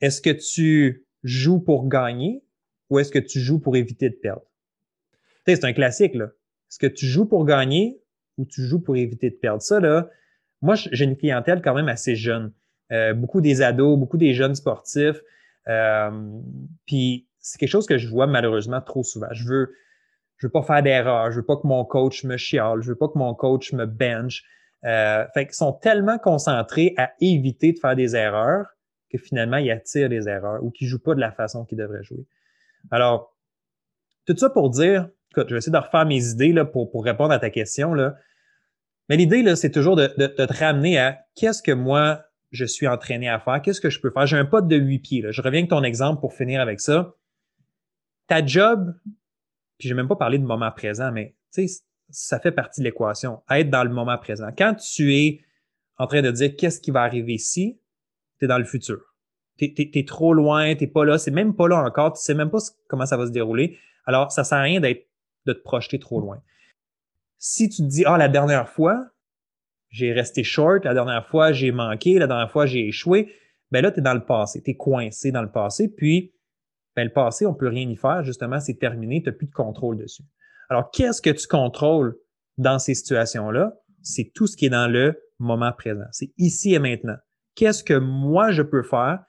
est-ce que tu joues pour gagner ou est-ce que tu joues pour éviter de perdre? c'est un classique, là. Est-ce que tu joues pour gagner ou tu joues pour éviter de perdre? Ça, moi, j'ai une clientèle quand même assez jeune. Euh, beaucoup des ados, beaucoup des jeunes sportifs. Euh, puis c'est quelque chose que je vois malheureusement trop souvent. Je veux, je veux pas faire d'erreur. Je veux pas que mon coach me chiale. Je veux pas que mon coach me bench. Euh, fait qu'ils sont tellement concentrés à éviter de faire des erreurs que finalement, il attire des erreurs ou qu'il ne joue pas de la façon qu'il devrait jouer. Alors, tout ça pour dire, écoute, je vais essayer de refaire mes idées là, pour, pour répondre à ta question. Là. Mais l'idée, là, c'est toujours de, te ramener à qu'est-ce que moi, je suis entraîné à faire, qu'est-ce que je peux faire? J'ai un pote de huit pieds. Là. Je reviens avec ton exemple pour finir avec ça. Ta job, puis je n'ai même pas parlé de moment présent, mais ça fait partie de l'équation, être dans le moment présent. Quand tu es en train de dire qu'est-ce qui va arriver ici, tu es dans le futur. Tu es, trop loin, tu pas là, c'est même pas là encore, tu sais même pas comment ça va se dérouler. Alors, ça sert à rien de te projeter trop loin. Si tu te dis, ah, la dernière fois, j'ai resté short, la dernière fois, j'ai manqué, la dernière fois, j'ai échoué. Ben là, tu es dans le passé, tu es coincé dans le passé, puis ben, le passé, on peut rien y faire, justement, c'est terminé, tu n'as plus de contrôle dessus. Alors, qu'est-ce que tu contrôles dans ces situations-là? C'est tout ce qui est dans le moment présent. C'est ici et maintenant. Qu'est-ce que moi, je peux faire?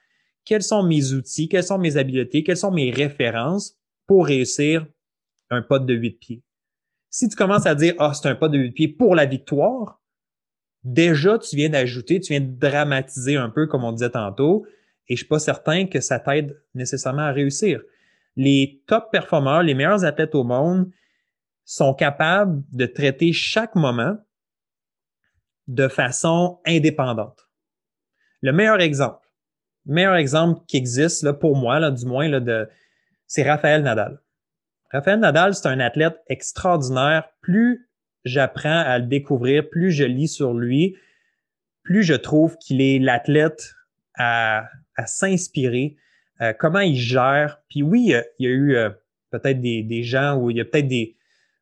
Quels sont mes outils? Quelles sont mes habiletés? Quelles sont mes références pour réussir un pote de huit pieds? Si tu commences à dire, ah, c'est un pas de huit pieds pour la victoire, déjà, tu viens d'ajouter, tu viens de dramatiser un peu, comme on disait tantôt, et je suis pas certain que ça t'aide nécessairement à réussir. Les top performeurs, les meilleurs athlètes au monde sont capables de traiter chaque moment de façon indépendante. Le meilleur exemple, meilleur exemple qui existe pour moi, là, du moins, là, de, c'est Raphaël Nadal. Raphaël Nadal, c'est un athlète extraordinaire. Plus j'apprends à le découvrir, plus je lis sur lui, plus je trouve qu'il est l'athlète à, s'inspirer, euh, comment il gère. Puis oui, il y a eu euh, peut-être des, gens où il y a peut-être des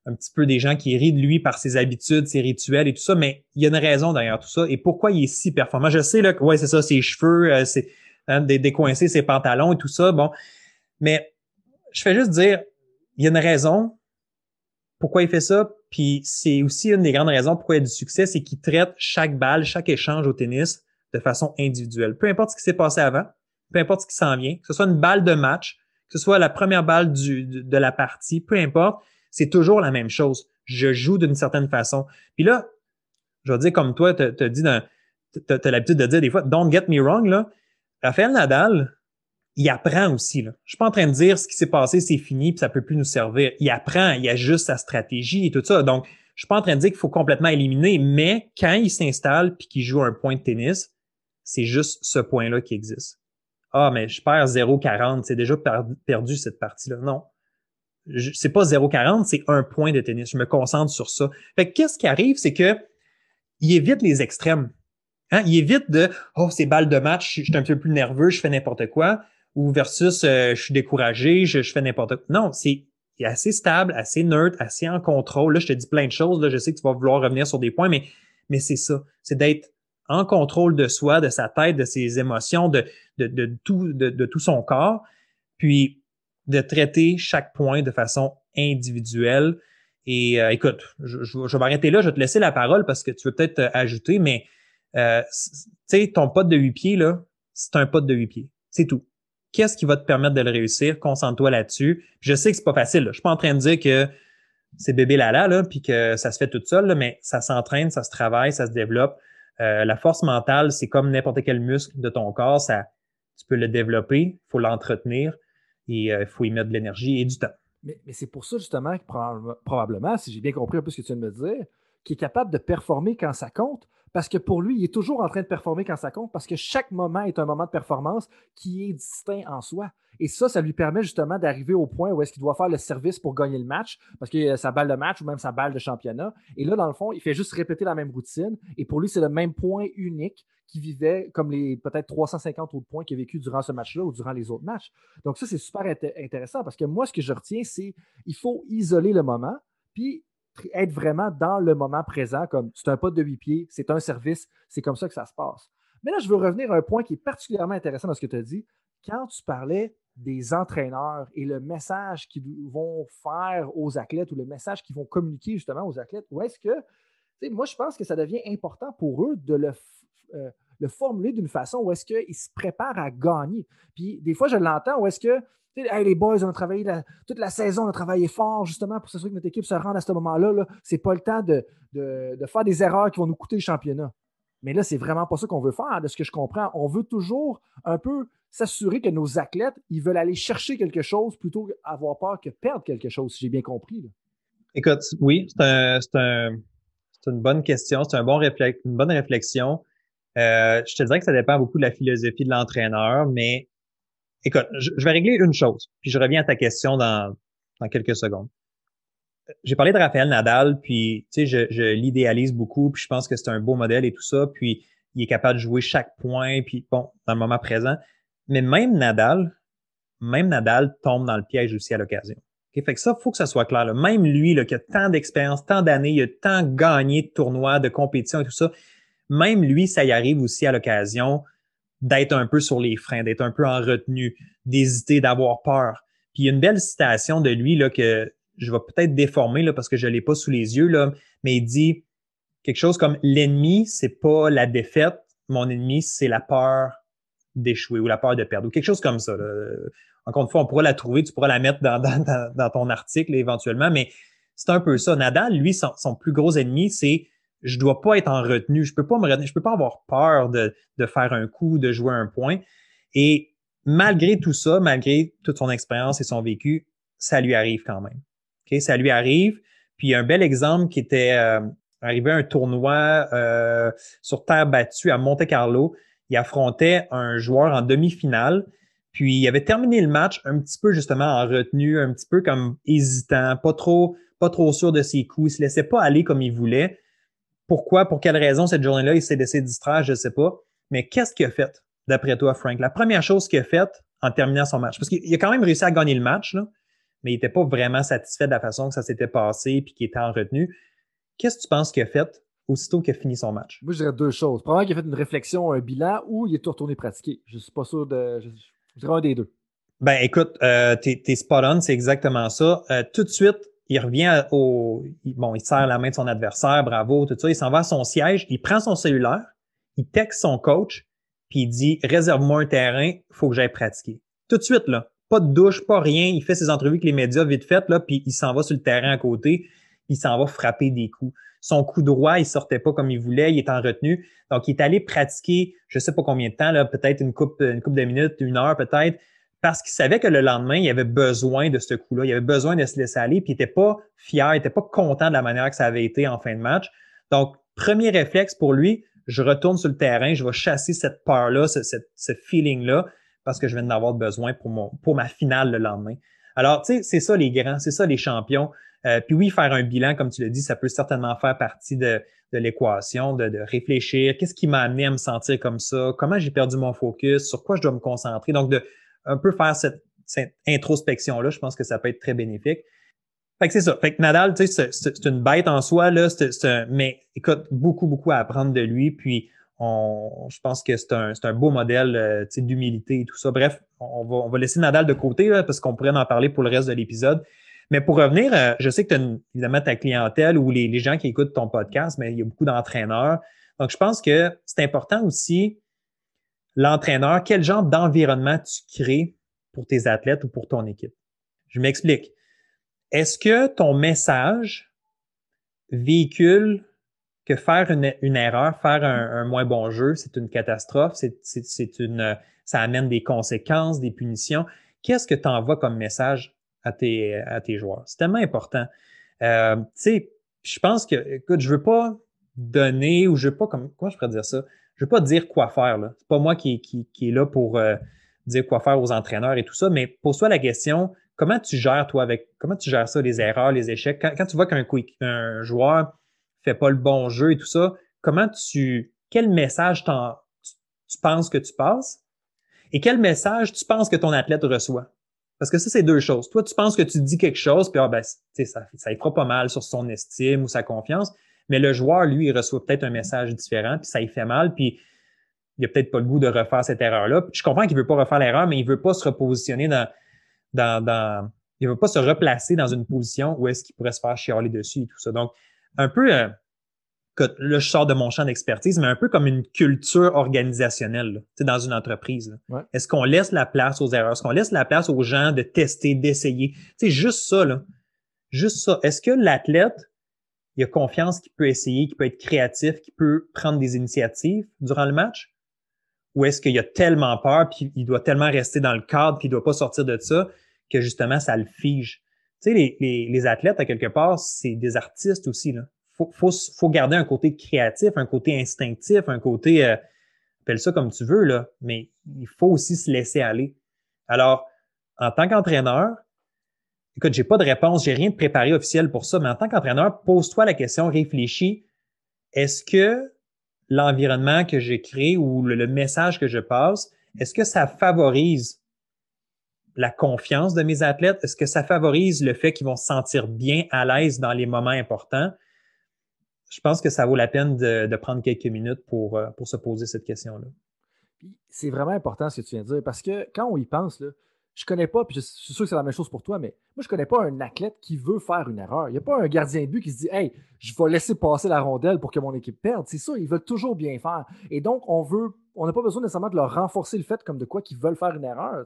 un petit peu des gens qui rient de lui par ses habitudes, ses rituels et tout ça, mais il y a une raison derrière tout ça. Et pourquoi il est si performant? Je sais là, que ouais, c'est ça, ses cheveux, euh, c'est hein, ses pantalons et tout ça. Bon, mais je fais juste dire, il y a une raison pourquoi il fait ça. Puis c'est aussi une des grandes raisons pourquoi il y a du succès, c'est qu'il traite chaque balle, chaque échange au tennis de façon individuelle. Peu importe ce qui s'est passé avant, peu importe ce qui s'en vient, que ce soit une balle de match, que ce soit la première balle du, de la partie, peu importe, c'est toujours la même chose. Je joue d'une certaine façon. Puis là, je vais dire comme toi, tu as l'habitude de dire des fois, don't get me wrong, là. Raphaël Nadal, il apprend aussi. Là. Je suis pas en train de dire ce qui s'est passé, c'est fini, puis ça peut plus nous servir. Il apprend, il ajuste sa stratégie et tout ça. Donc, je suis pas en train de dire qu'il faut complètement éliminer, mais quand il s'installe puis qu'il joue un point de tennis, c'est juste ce point-là qui existe. Ah, mais je perds 0,40, c'est déjà perdu cette partie-là. Non c'est pas 0,40, c'est un point de tennis. Je me concentre sur ça. Fait qu'est-ce qui arrive, c'est que il évite les extrêmes. Hein? Il évite de oh c'est balle de match, je suis un peu plus nerveux, je fais n'importe quoi, ou versus euh, je suis découragé, je, fais n'importe quoi. Non, c'est assez stable, assez neutre, assez en contrôle. Là, je te dis plein de choses. Là, je sais que tu vas vouloir revenir sur des points, mais mais c'est ça, c'est d'être en contrôle de soi, de sa tête, de ses émotions, de de, tout de tout son corps. Puis de traiter chaque point de façon individuelle. Et euh, écoute, je, je, vais m'arrêter là, je vais te laisser la parole parce que tu veux peut-être euh, ajouter, mais euh, tu sais, ton pote de huit pieds, là, c'est un pote de huit pieds. C'est tout. Qu'est-ce qui va te permettre de le réussir? Concentre-toi là-dessus. Je sais que c'est pas facile. Je suis pas en train de dire que c'est bébé lala, là, puis que ça se fait tout seul, là, mais ça s'entraîne, ça se travaille, ça se développe. la force mentale, c'est comme n'importe quel muscle de ton corps. Ça, tu peux le développer, il faut l'entretenir et il euh, faut y mettre de l'énergie et du temps. Mais, c'est pour ça, justement, que probablement, si j'ai bien compris un peu ce que tu viens de me dire, qu'il est capable de performer quand ça compte, parce que pour lui, il est toujours en train de performer quand ça compte, parce que chaque moment est un moment de performance qui est distinct en soi. Et ça, ça lui permet justement d'arriver au point où est-ce qu'il doit faire le service pour gagner le match, parce que sa balle de match ou même sa balle de championnat. Et là, dans le fond, il fait juste répéter la même routine. Et pour lui, c'est le même point unique qui vivait comme les peut-être 350 autres points qu'il a vécu durant ce match-là ou durant les autres matchs. Donc ça, c'est super intéressant parce que moi, ce que je retiens, c'est il faut isoler le moment, puis être vraiment dans le moment présent, comme c'est un pas de huit pieds, c'est un service, c'est comme ça que ça se passe. Mais là, je veux revenir à un point qui est particulièrement intéressant dans ce que tu as dit. Quand tu parlais des entraîneurs et le message qu'ils vont faire aux athlètes ou le message qu'ils vont communiquer justement aux athlètes, où est-ce que, moi, je pense que ça devient important pour eux de euh, le formuler d'une façon où est-ce qu'ils se préparent à gagner. Puis des fois, je l'entends où est-ce que les boys ont travaillé toute la saison, on a travaillé fort justement pour s'assurer que notre équipe se rende à ce moment-là. -là, c'est pas le temps de, faire des erreurs qui vont nous coûter le championnat. Mais là, c'est vraiment pas ça qu'on veut faire, de ce que je comprends. On veut toujours un peu s'assurer que nos athlètes, ils veulent aller chercher quelque chose plutôt qu'avoir peur que perdre quelque chose, si j'ai bien compris. Écoute, oui, c'est une bonne question, c'est un bon une bonne réflexion. Euh, je te dirais que ça dépend beaucoup de la philosophie de l'entraîneur, mais écoute, je, vais régler une chose, puis je reviens à ta question dans, dans quelques secondes. J'ai parlé de Raphaël Nadal, puis tu sais, je, l'idéalise beaucoup, puis je pense que c'est un beau modèle et tout ça, puis il est capable de jouer chaque point, puis bon, dans le moment présent. Mais même Nadal, même Nadal tombe dans le piège aussi à l'occasion. Fait que ça, faut que ça soit clair. Même lui, là, qui a tant d'expérience, tant d'années, il a tant gagné de tournois, de compétitions et tout ça, même lui, ça y arrive aussi à l'occasion d'être un peu sur les freins, d'être un peu en retenue, d'hésiter, d'avoir peur. Puis il y a une belle citation de lui là, que je vais peut-être déformer là, parce que je ne l'ai pas sous les yeux, là, mais il dit quelque chose comme l'ennemi, c'est pas la défaite, mon ennemi, c'est la peur d'échouer ou la peur de perdre ou quelque chose comme ça. Encore une fois, on pourra la trouver, tu pourras la mettre dans, dans, ton article éventuellement, mais c'est un peu ça. Nadal, lui, son, plus gros ennemi, c'est je dois pas être en retenue, je peux pas me je peux pas avoir peur de, faire un coup, de jouer un point. Et malgré tout ça, malgré toute son expérience et son vécu, ça lui arrive quand même. Ça lui arrive. Puis un bel exemple qui était euh, arrivé à un tournoi euh, sur terre battue à Monte Carlo. Il affrontait un joueur en demi-finale. Puis il avait terminé le match un petit peu justement en retenue, un petit peu comme hésitant, pas trop, pas trop sûr de ses coups. Il se laissait pas aller comme il voulait. Pourquoi, pour quelle raison cette journée-là, il s'est laissé distraire, je ne sais pas. Mais qu'est-ce qu'il a fait, d'après toi, Frank? La première chose qu'il a faite en terminant son match, parce qu'il a quand même réussi à gagner le match, là, mais il n'était pas vraiment satisfait de la façon que ça s'était passé puis qu'il était en retenue. Qu'est-ce que tu penses qu'il a fait aussitôt qu'il a fini son match? Moi, je dirais deux choses. Probablement qu'il a fait une réflexion, un bilan, ou il est tout retourné pratiquer. Je ne suis pas sûr de. Je, dirais un des deux. Ben, écoute, euh, t'es, spot on, c'est exactement ça. Euh, tout de suite, il revient au. Bon, il serre la main de son adversaire, bravo, tout ça. Il s'en va à son siège, il prend son cellulaire, il texte son coach, puis il dit Réserve-moi un terrain, faut que j'aille pratiquer. Tout de suite, là. Pas de douche, pas rien. Il fait ses entrevues avec les médias vite fait, là, puis il s'en va sur le terrain à côté il s'en va frapper des coups. Son coup droit, il sortait pas comme il voulait, il est en retenue. Donc, il est allé pratiquer, je sais pas combien de temps, là, peut-être une coupe, une coupe de minutes, une heure peut-être, parce qu'il savait que le lendemain, il avait besoin de ce coup-là. Il avait besoin de se laisser aller, puis il était pas fier, il était pas content de la manière que ça avait été en fin de match. Donc, premier réflexe pour lui, je retourne sur le terrain, je vais chasser cette peur-là, ce, ce, feeling-là, parce que je viens d'en avoir besoin pour, mon, pour ma finale le lendemain. Alors, tu sais, c'est ça les grands, c'est ça les champions. Euh, puis oui, faire un bilan, comme tu l'as dit, ça peut certainement faire partie de, l'équation, de, réfléchir. Qu'est-ce qui m'a amené à me sentir comme ça? Comment j'ai perdu mon focus? Sur quoi je dois me concentrer? Donc, de un peu faire cette, introspection-là, je pense que ça peut être très bénéfique. Fait que c'est ça. Fait que Nadal, tu sais, c'est une bête en soi, là. mais écoute, beaucoup, beaucoup à apprendre de lui. Puis on, je pense que c'est un, un, beau modèle euh, d'humilité et tout ça. Bref, on va, on va laisser Nadal de côté parce qu'on pourrait en parler pour le reste de l'épisode. Mais pour revenir, euh, je sais que tu as évidemment ta clientèle ou les, les, gens qui écoutent ton podcast, mais il y a beaucoup d'entraîneurs. Donc, je pense que c'est important aussi, l'entraîneur, quel genre d'environnement tu crées pour tes athlètes ou pour ton équipe? Je m'explique. Est-ce que ton message véhicule que faire une, erreur, faire un, un, moins bon jeu, c'est une catastrophe, c'est une, ça amène des conséquences, des punitions. Qu'est-ce que tu envoies comme message à tes, à tes joueurs? C'est tellement important. Euh, tu sais, je pense que, écoute, je veux pas donner ou je veux pas, comme, comment je pourrais dire ça? Je veux pas dire quoi faire, là. C'est pas moi qui, qui, qui est là pour euh, dire quoi faire aux entraîneurs et tout ça, mais pose-toi la question, comment tu gères, toi, avec, comment tu gères ça, les erreurs, les échecs? Quand, tu vois qu'un un joueur fait pas le bon jeu et tout ça, comment tu, quel message tu, tu penses que tu passes? Et quel message tu penses que ton athlète reçoit? Parce que ça, c'est deux choses. Toi, tu penses que tu dis quelque chose, puis ah, ben, ça, ça fera pas mal sur son estime ou sa confiance. Mais le joueur, lui, il reçoit peut-être un message différent, puis ça y fait mal, puis il a peut-être pas le goût de refaire cette erreur-là. Je comprends qu'il veut pas refaire l'erreur, mais il veut pas se repositionner dans, dans, dans il veut pas se replacer dans une position où est-ce qu'il pourrait se faire chialer dessus et tout ça. Donc, un peu, euh, là, je sors de mon champ d'expertise, mais un peu comme une culture organisationnelle sais, dans une entreprise. Est-ce qu'on laisse la place aux erreurs? Est-ce qu'on laisse la place aux gens de tester, d'essayer? C'est juste ça, là. Juste ça. Est-ce que l'athlète, il a confiance qu'il peut essayer, qu'il peut être créatif, qu'il peut prendre des initiatives durant le match? Ou est-ce qu'il a tellement peur, puis il doit tellement rester dans le cadre, puis il doit pas sortir de ça, que justement, ça le fige? Tu sais, les, athlètes, à quelque part, c'est des artistes aussi, là faut, faut, garder un côté créatif, un côté instinctif, un côté, euh, appelle ça comme tu veux, là, mais il faut aussi se laisser aller. Alors, en tant qu'entraîneur, écoute, j'ai pas de réponse, j'ai rien de préparé officiel pour ça, mais en tant qu'entraîneur, pose-toi la question, réfléchis. Est-ce que l'environnement que j'ai créé ou le, message que je passe, est-ce que ça favorise la confiance de mes athlètes? Est-ce que ça favorise le fait qu'ils vont se sentir bien à l'aise dans les moments importants? Je pense que ça vaut la peine de, prendre quelques minutes pour, euh, pour se poser cette question-là. C'est vraiment important ce que tu viens de dire parce que quand on y pense, là, je connais pas, puis je suis sûr que c'est la même chose pour toi, mais moi, je connais pas un athlète qui veut faire une erreur. Il n'y a pas un gardien de but qui se dit Hey, je vais laisser passer la rondelle pour que mon équipe perde. C'est ça, ils veulent toujours bien faire. Et donc, on veut, on n'a pas besoin nécessairement de leur renforcer le fait comme de quoi qu'ils veulent faire une erreur.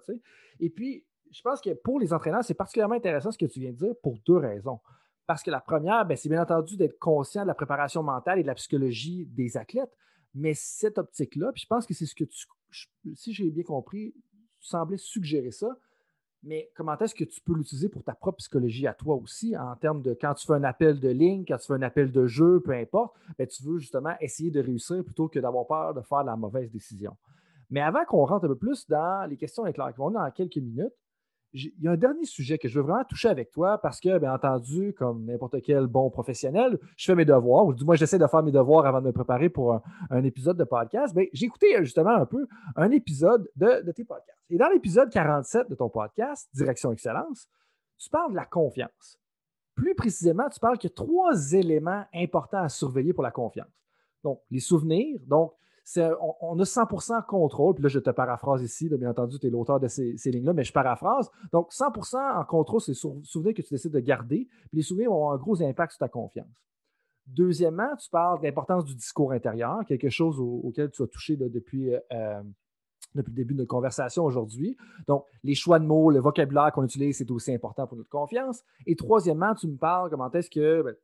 Et puis, je pense que pour les entraîneurs, c'est particulièrement intéressant ce que tu viens de dire pour deux raisons. Parce que la première, ben, c'est bien entendu d'être conscient de la préparation mentale et de la psychologie des athlètes. Mais cette optique-là, puis je pense que c'est ce que tu, si j'ai bien compris, semblais suggérer ça. Mais comment est-ce que tu peux l'utiliser pour ta propre psychologie à toi aussi, en termes de quand tu fais un appel de ligne, quand tu fais un appel de jeu, peu importe, ben, tu veux justement essayer de réussir plutôt que d'avoir peur de faire la mauvaise décision. Mais avant qu'on rentre un peu plus dans les questions éclairées, on dans quelques minutes, il y a un dernier sujet que je veux vraiment toucher avec toi parce que, bien entendu, comme n'importe quel bon professionnel, je fais mes devoirs, ou du moins j'essaie de faire mes devoirs avant de me préparer pour un, épisode de podcast. Bien, j'ai écouté euh, justement un peu un épisode de, tes podcasts. Et dans l'épisode 47 de ton podcast, Direction Excellence, tu parles de la confiance. Plus précisément, tu parles qu'il y a trois éléments importants à surveiller pour la confiance. Donc, les souvenirs, donc on, a 100% contrôle. Puis là, je te paraphrase ici. bien entendu, tu es l'auteur de ces, lignes-là, mais je paraphrase. Donc, 100% en contrôle, c'est les souvenirs que tu décides de garder. Puis les souvenirs ont un gros impact sur ta confiance. Deuxièmement, tu parles de l'importance du discours intérieur, quelque chose auquel tu as touché depuis, euh, depuis le début de notre conversation aujourd'hui. Donc, les choix de mots, le vocabulaire qu'on utilise, c'est aussi important pour notre confiance. Et troisièmement, tu me parles comment est-ce que, ben,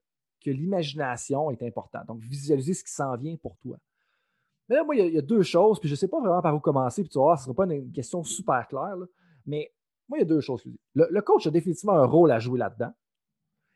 que l'imagination est importante. Donc, visualiser ce qui s'en vient pour toi. Mais là, moi, il y, a, deux choses, puis je ne sais pas vraiment par où commencer, puis tu vois, ce ne sera pas une, question super claire, mais moi, il y a deux choses. Le, le, coach a définitivement un rôle à jouer là-dedans.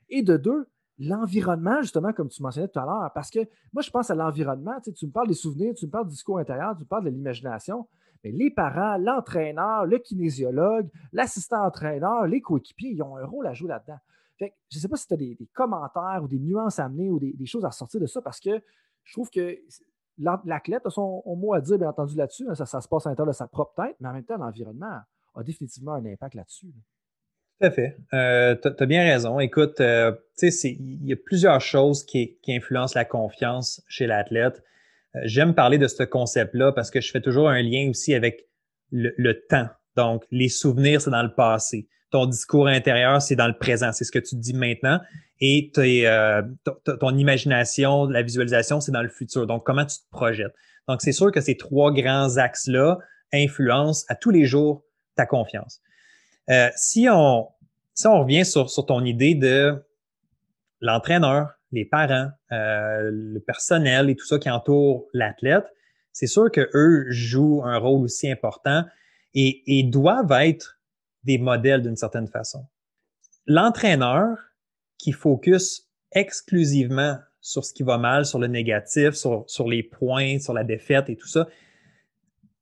Et de deux, l'environnement, justement, comme tu mentionnais tout à l'heure, parce que moi, je pense à l'environnement, tu, me parles des souvenirs, tu me parles du discours intérieur, tu me parles de l'imagination, mais les parents, l'entraîneur, le kinésiologue, l'assistant-entraîneur, les coéquipiers, ils ont un rôle à jouer là-dedans. je ne sais pas si tu as des, commentaires ou des nuances à amener ou des, des, choses à sortir de ça, parce que je trouve que l'athlète a son mot à dire, bien entendu, là-dessus. Hein, ça, se passe à l'intérieur de sa propre tête, mais en même temps, l'environnement a définitivement un impact là-dessus. Tout à fait. Euh, tu as bien raison. Écoute, euh, il y a plusieurs choses qui, influencent la confiance chez l'athlète. Euh, j'aime parler de ce concept-là parce que je fais toujours un lien aussi avec le temps. Donc, les souvenirs, c'est dans le passé ton discours intérieur, c'est dans le présent, c'est ce que tu dis maintenant. Et euh, ton imagination, la visualisation, c'est dans le futur. Donc, comment tu te projettes? Donc, c'est sûr que ces trois grands axes-là influencent à tous les jours ta confiance. Euh, si, on, si on revient sur, ton idée de l'entraîneur, les parents, euh, le personnel et tout ça qui entoure l'athlète, c'est sûr qu'eux jouent un rôle aussi important et doivent être des modèles d'une certaine façon. L'entraîneur qui focus exclusivement sur ce qui va mal, sur le négatif, sur, sur les points, sur la défaite et tout ça,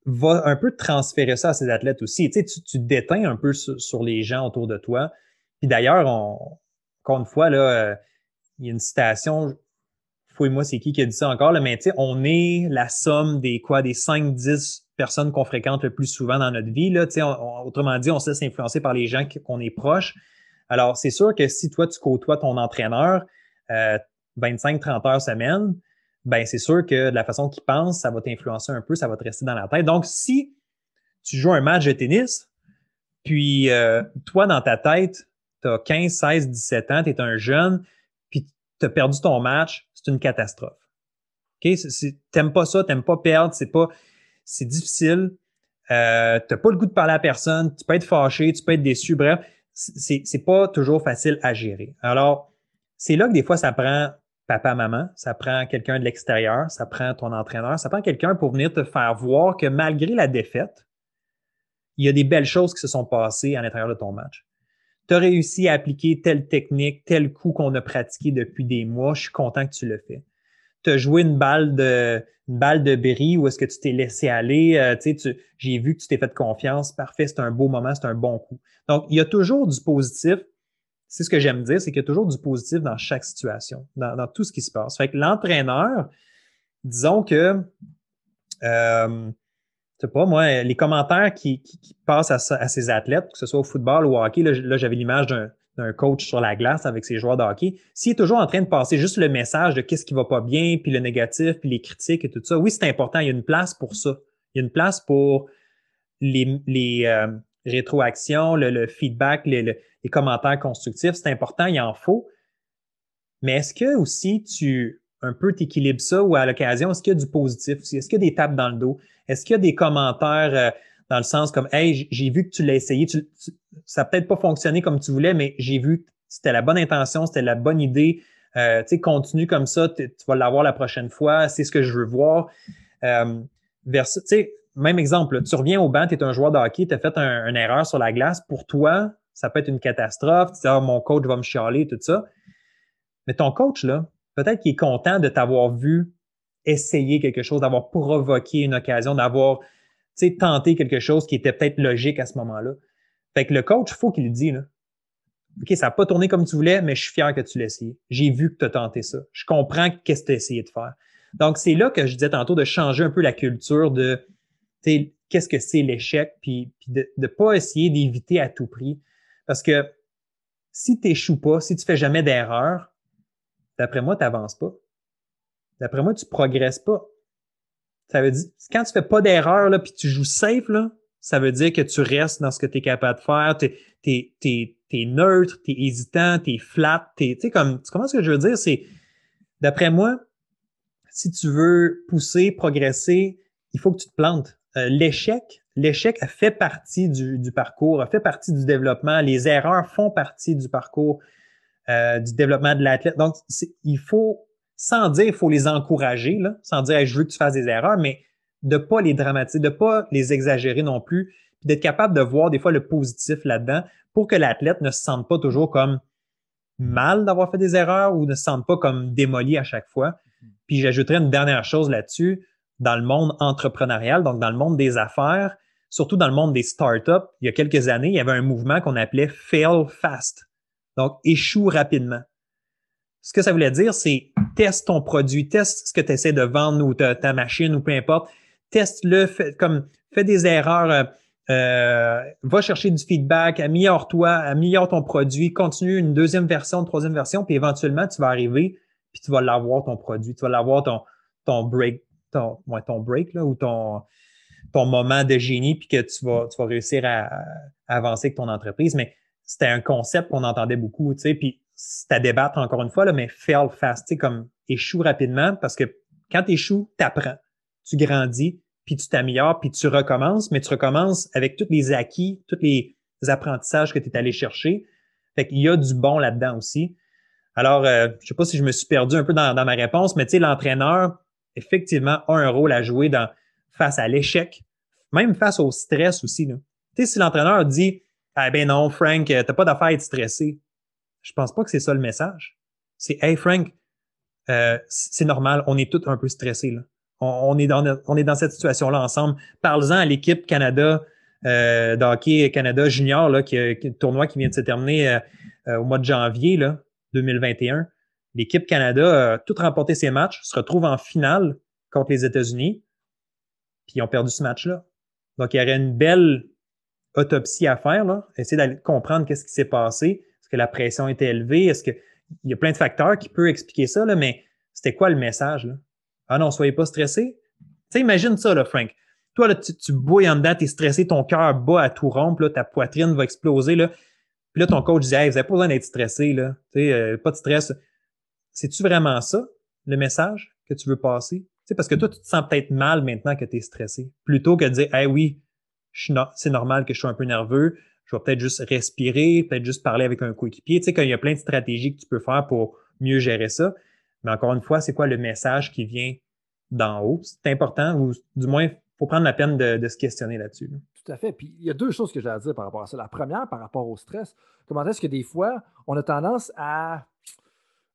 va un peu transférer ça à ses athlètes aussi. Tu, sais, tu, déteins un peu sur, les gens autour de toi. Puis d'ailleurs, encore une fois, là, il y a une citation, fouille-moi c'est qui qui a dit ça encore, mais tu sais, on est la somme des quoi, des 5-10 personnes qu'on fréquente le plus souvent dans notre vie. Autrement dit, on se laisse influencer par les gens qu'on est proche. Alors, c'est sûr que si toi, tu côtoies ton entraîneur euh, 25-30 heures semaine, ben c'est sûr que de la façon qu'il pense, ça va t'influencer un peu, ça va te rester dans la tête. Donc, si tu joues un match de tennis, puis euh, toi, dans ta tête, tu as 15, 16, 17 ans, tu es un jeune, puis tu as perdu ton match, c'est une catastrophe. OK? T'aimes pas ça, t'aimes pas perdre, c'est pas c'est difficile. Euh, tu n'as pas le goût de parler à personne, tu peux être fâché, tu peux être déçu, bref, c'est, pas toujours facile à gérer. Alors, c'est là que des fois, ça prend papa, maman, ça prend quelqu'un de l'extérieur, ça prend ton entraîneur, ça prend quelqu'un pour venir te faire voir que malgré la défaite, il y a des belles choses qui se sont passées à l'intérieur de ton match. Tu as réussi à appliquer telle technique, tel coup qu'on a pratiqué depuis des mois, je suis content que tu le fais tu as joué une balle de une balle de Berry ou est-ce que tu t'es laissé aller? Euh, tu j'ai vu que tu t'es fait confiance. Parfait, c'est un beau moment, c'est un bon coup. Donc, il y a toujours du positif. C'est ce que j'aime dire, c'est qu'il y a toujours du positif dans chaque situation, dans, tout ce qui se passe. Fait que l'entraîneur, disons que euh, sais pas, moi, les commentaires qui, passent à, ces athlètes, que ce soit au football ou au hockey, là, j'avais l'image d'un coach sur la glace avec ses joueurs de hockey. S'il est toujours en train de passer juste le message de qu'est-ce qui va pas bien, puis le négatif, puis les critiques et tout ça, oui, c'est important. Il y a une place pour ça. Il y a une place pour les, les euh, rétroactions, le, feedback, les, commentaires constructifs. C'est important, il en faut. Mais est-ce que aussi tu un peu t'équilibres ça ou à l'occasion, est-ce qu'il y a du positif aussi? Est-ce qu'il y a des tapes dans le dos? Est-ce qu'il y a des commentaires euh, dans le sens comme Hey, j'ai vu que tu l'as essayé, ça n'a peut-être pas fonctionné comme tu voulais, mais j'ai vu que c'était la bonne intention, c'était la bonne idée. Euh, tu sais, continue comme ça, tu vas l'avoir la prochaine fois, c'est ce que je veux voir. Euh, tu sais, même exemple, tu reviens au banc, tu es un joueur de hockey, tu as fait un, une erreur sur la glace. Pour toi, ça peut être une catastrophe. Tu dis, ah, mon coach va me chialer, tout ça. Mais ton coach, là, peut-être qu'il est content de t'avoir vu essayer quelque chose, d'avoir provoqué une occasion, d'avoir tenté quelque chose qui était peut-être logique à ce moment-là. Fait que le coach, faut qu'il le dise. OK, ça n'a pas tourné comme tu voulais, mais je suis fier que tu l'aies essayé. J'ai vu que tu as tenté ça. Je comprends qu'est-ce que tu as essayé de faire. Donc, c'est là que je disais tantôt de changer un peu la culture de qu'est-ce que c'est l'échec, puis, de ne pas essayer d'éviter à tout prix. Parce que si tu n'échoues pas, si tu fais jamais d'erreur, d'après moi, tu n'avances pas. D'après moi, tu progresses pas. Ça veut dire, quand tu fais pas d'erreur, là, puis tu joues safe, là, ça veut dire que tu restes dans ce que tu es capable de faire. Tu es, es, neutre, tu es hésitant, tu es flat. Tu sais, comme, tu comprends ce que je veux dire? C'est, d'après moi, si tu veux pousser, progresser, il faut que tu te plantes. Euh, l'échec, l'échec fait partie du, parcours, a fait partie du développement. Les erreurs font partie du parcours euh, du développement de l'athlète. Donc, il faut, sans dire, il faut les encourager, sans dire je veux que tu fasses des erreurs, mais de pas les dramatiser, de pas les exagérer non plus, puis d'être capable de voir des fois le positif là-dedans pour que l'athlète ne se sente pas toujours comme mal d'avoir fait des erreurs ou ne se sente pas comme démoli à chaque fois. Puis j'ajouterais une dernière chose là-dessus dans le monde entrepreneurial, donc dans le monde des affaires, surtout dans le monde des startups, il y a quelques années, il y avait un mouvement qu'on appelait fail fast. Donc, échoue rapidement. Ce que ça voulait dire, c'est teste ton produit, teste ce que tu essaies de vendre ou ta, machine ou peu importe. Teste-le, fais, comme, fais des erreurs, euh, euh, va chercher du feedback, améliore-toi, améliore ton produit, continue une deuxième version, une troisième version, puis éventuellement, tu vas arriver, puis tu vas l'avoir ton produit, tu vas l'avoir ton, ton break, ton, ton break là, ou ton, ton moment de génie, puis que tu vas, tu vas réussir à, avancer avec ton entreprise. Mais c'était un concept qu'on entendait beaucoup, tu sais, puis c'est à débattre encore une fois, là, mais fail fast, comme échoue rapidement, parce que quand tu échoues, tu apprends, tu grandis, puis tu t'améliores, puis tu recommences, mais tu recommences avec tous les acquis, tous les apprentissages que tu es allé chercher. Fait qu'il y a du bon là-dedans aussi. Alors, euh, je sais pas si je me suis perdu un peu dans, dans ma réponse, mais tu sais, l'entraîneur, effectivement a un rôle à jouer dans, face à l'échec, même face au stress aussi. Tu sais, si l'entraîneur dit Ah ben non, Frank, t'as pas d'affaire à être stressé, je pense pas que c'est ça le message. C'est Hey Frank, euh, c'est normal, on est tous un peu stressés. Là. On, est dans, on est dans cette situation-là ensemble. Parle-en à l'équipe Canada, euh, d'hockey Canada Junior, là, qui, qui, tournoi qui vient de se terminer euh, au mois de janvier là, 2021. L'équipe Canada a tout remporté ses matchs, se retrouve en finale contre les États-Unis, puis ils ont perdu ce match-là. Donc, il y aurait une belle autopsie à faire, là, essayer d'aller comprendre qu'est-ce qui s'est passé. Que la pression était élevée? Est-ce que il y a plein de facteurs qui peuvent expliquer ça, là, mais c'était quoi le message? Là? Ah non, soyez pas stressé. Tu imagine ça, là, Frank. Toi, là, tu, tu bouilles en dedans, tu es stressé, ton cœur bat à tout rompre, ta poitrine va exploser. Là. Puis là, ton coach dit Hey, vous n'avez pas besoin d'être stressé, là. Euh, pas de stress. C'est-tu vraiment ça, le message que tu veux passer? parce que toi, tu te sens peut-être mal maintenant que tu es stressé. Plutôt que de dire, eh oui, c'est normal que je sois un peu nerveux, je vais peut-être juste respirer, peut-être juste parler avec un coéquipier. Tu sais, qu'il y a plein de stratégies que tu peux faire pour mieux gérer ça. Mais encore une fois, c'est quoi le message qui vient d'en haut? C'est important, ou du moins, il faut prendre la peine de, se questionner là-dessus. Tout à fait. Puis il y a deux choses que j'ai à dire par rapport à ça. La première, par rapport au stress, comment est-ce que des fois, on a tendance à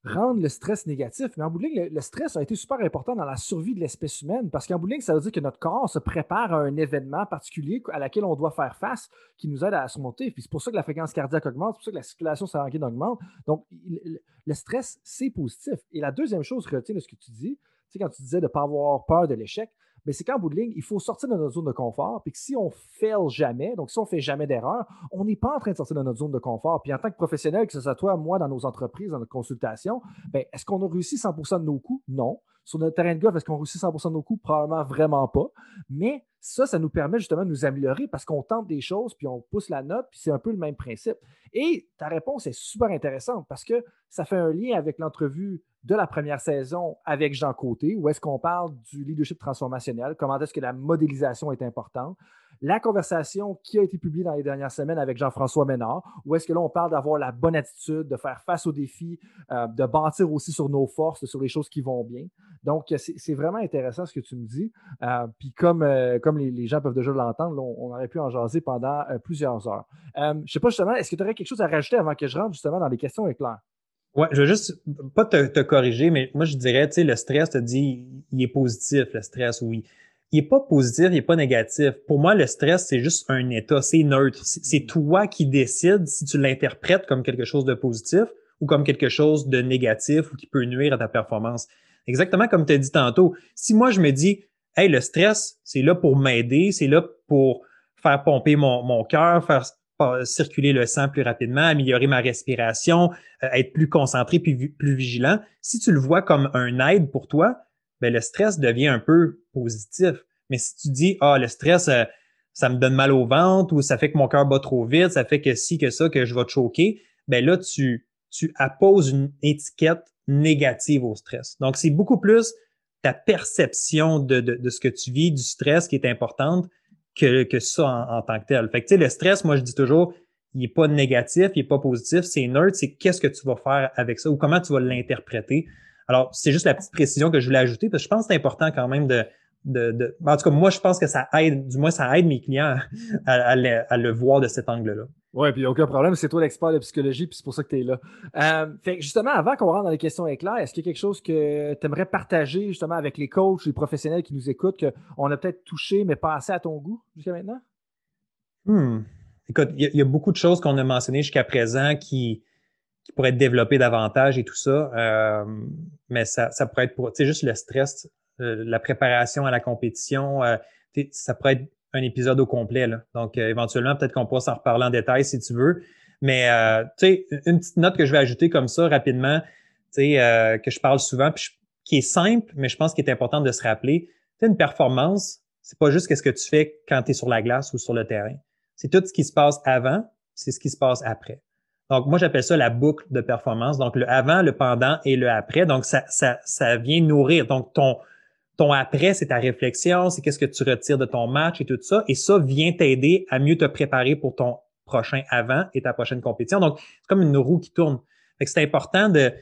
rendre le stress négatif. Mais en bout le, stress a été super important dans la survie de l'espèce humaine parce qu'en bout ça veut dire que notre corps se prépare à un événement particulier à laquelle on doit faire face qui nous aide à surmonter. Puis c'est pour ça que la fréquence cardiaque augmente, c'est pour ça que la circulation sanguine augmente. Donc, le, stress, c'est positif. Et la deuxième chose, retiens de ce que tu dis, tu sais, quand tu disais de ne pas avoir peur de l'échec, mais c'est qu'en bout de ligne, il faut sortir de notre zone de confort, puis que si on fail jamais, donc si on fait jamais d'erreur, on n'est pas en train de sortir de notre zone de confort. Puis en tant que professionnel, que ce soit toi, moi, dans nos entreprises, dans notre consultation, ben, est-ce qu'on a réussi 100% de nos coûts? Non. Sur notre terrain de golf, est-ce qu'on réussit 100% de nos coûts? Probablement vraiment pas. Mais ça, ça nous permet justement de nous améliorer parce qu'on tente des choses, puis on pousse la note, puis c'est un peu le même principe. Et ta réponse est super intéressante parce que ça fait un lien avec l'entrevue de la première saison avec Jean Côté, où est-ce qu'on parle du leadership transformationnel, comment est-ce que la modélisation est importante. La conversation qui a été publiée dans les dernières semaines avec Jean-François Ménard, où est-ce que là, on parle d'avoir la bonne attitude, de faire face aux défis, euh, de bâtir aussi sur nos forces, sur les choses qui vont bien. Donc, c'est vraiment intéressant ce que tu me dis. Euh, puis comme, euh, comme les, gens peuvent déjà l'entendre, on, aurait pu en jaser pendant plusieurs heures. je ne sais pas justement, est-ce que tu aurais quelque chose à rajouter avant que je rentre justement dans les questions éclairs? Ouais, je veux juste pas te, corriger, mais moi je dirais, tu sais, le stress, te dit, il est positif, le stress, oui. Il est pas positif, il est pas négatif. Pour moi, le stress, c'est juste un état, c'est neutre. C'est mm. toi qui décides si tu l'interprètes comme quelque chose de positif ou comme quelque chose de négatif ou qui peut nuire à ta performance. Exactement comme tu as dit tantôt. Si moi je me dis, hey, le stress, c'est là pour m'aider, c'est là pour faire pomper mon, mon cœur, faire circuler le sang plus rapidement, améliorer ma respiration, euh, être plus concentré, plus vigilant. Si tu le vois comme un aide pour toi, ben le stress devient un peu positif. Mais si tu dis ah le stress euh, ça me donne mal au ventre ou ça fait que mon cœur bat trop vite, ça fait que si que ça que je vais te choquer, ben là tu tu apposes une étiquette négative au stress. Donc c'est beaucoup plus ta perception de, de, de, ce que tu vis, du stress qui est importante que, que ça en, tant que tel. Fait que, le stress, moi, je dis toujours, il n'est pas négatif, il n'est pas positif, c'est neutre, c'est qu'est-ce que tu vas faire avec ça ou comment tu vas l'interpréter. Alors, c'est juste la petite précision que je voulais ajouter parce que je pense que c'est important quand même de, de, de, En tout cas, moi, je pense que ça aide, du moins, ça aide mes clients à, à, le, voir de cet angle-là. Oui, puis aucun problème, c'est toi l'expert de psychologie, puis c'est pour ça que tu es là. Euh, fait justement, avant qu'on rentre dans les questions éclairs, est-ce qu'il y a quelque chose que tu aimerais partager justement avec les coachs, les professionnels qui nous écoutent, qu'on a peut-être touché, mais pas assez à ton goût jusqu'à maintenant? Hmm. Écoute, il y, a beaucoup de choses qu'on a mentionnées jusqu'à présent qui, qui pourraient être développées davantage et tout ça. Euh, mais ça, ça pourrait être pour, tu sais, juste le stress, la préparation à la compétition, euh, ça pourrait être un épisode au complet. Là. Donc, euh, éventuellement, peut-être qu'on pourra s'en reparler en détail si tu veux. Mais, euh, tu sais, une petite note que je vais ajouter comme ça rapidement, tu sais, euh, que je parle souvent, puis qui est simple, mais je pense qu'il est important de se rappeler. Tu une performance, c'est pas juste ce que tu fais quand tu es sur la glace ou sur le terrain. C'est tout ce qui se passe avant, c'est ce qui se passe après. Donc, moi, j'appelle ça la boucle de performance. Donc, le avant, le pendant et le après. Donc, ça, ça, ça vient nourrir. Donc, ton, ton après, c'est ta réflexion, c'est qu'est-ce que tu retires de ton match et tout ça. Et ça vient t'aider à mieux te préparer pour ton prochain avant et ta prochaine compétition. Donc, c'est comme une roue qui tourne. c'est important de,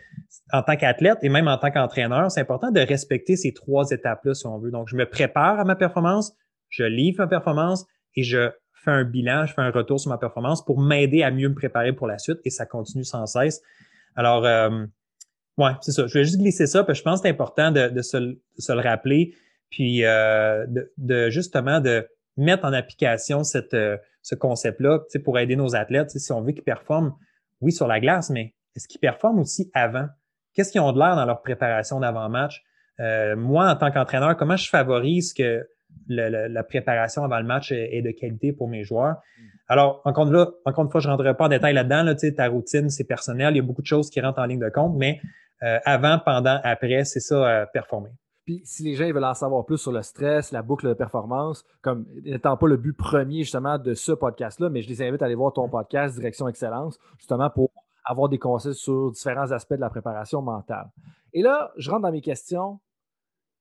en tant qu'athlète et même en tant qu'entraîneur, c'est important de respecter ces trois étapes-là, si on veut. Donc, je me prépare à ma performance, je livre ma performance et je fais un bilan, je fais un retour sur ma performance pour m'aider à mieux me préparer pour la suite et ça continue sans cesse. Alors, euh, oui, c'est ça. Je vais juste glisser ça, parce que je pense que c'est important de, de, se, le rappeler, puis euh, de, de, justement de mettre en application cette, euh, ce concept-là pour aider nos athlètes. Si on veut qu'ils performent, oui, sur la glace, mais est-ce qu'ils performent aussi avant? Qu'est-ce qu'ils ont de l'air dans leur préparation d'avant-match? Euh, moi, en tant qu'entraîneur, comment je favorise que la préparation avant le match est, de qualité pour mes joueurs? Mm. Alors, encore, là, encore une fois, je ne rentrerai pas en détail là-dedans. Là, ta routine, c'est personnel. Il y a beaucoup de choses qui rentrent en ligne de compte, mais euh, avant, pendant, après, c'est ça, euh, performer. Puis si les gens veulent en savoir plus sur le stress, la boucle de performance, comme n'étant pas le but premier justement de ce podcast-là, mais je les invite à aller voir ton podcast Direction Excellence, justement pour avoir des conseils sur différents aspects de la préparation mentale. Et là, je rentre dans mes questions.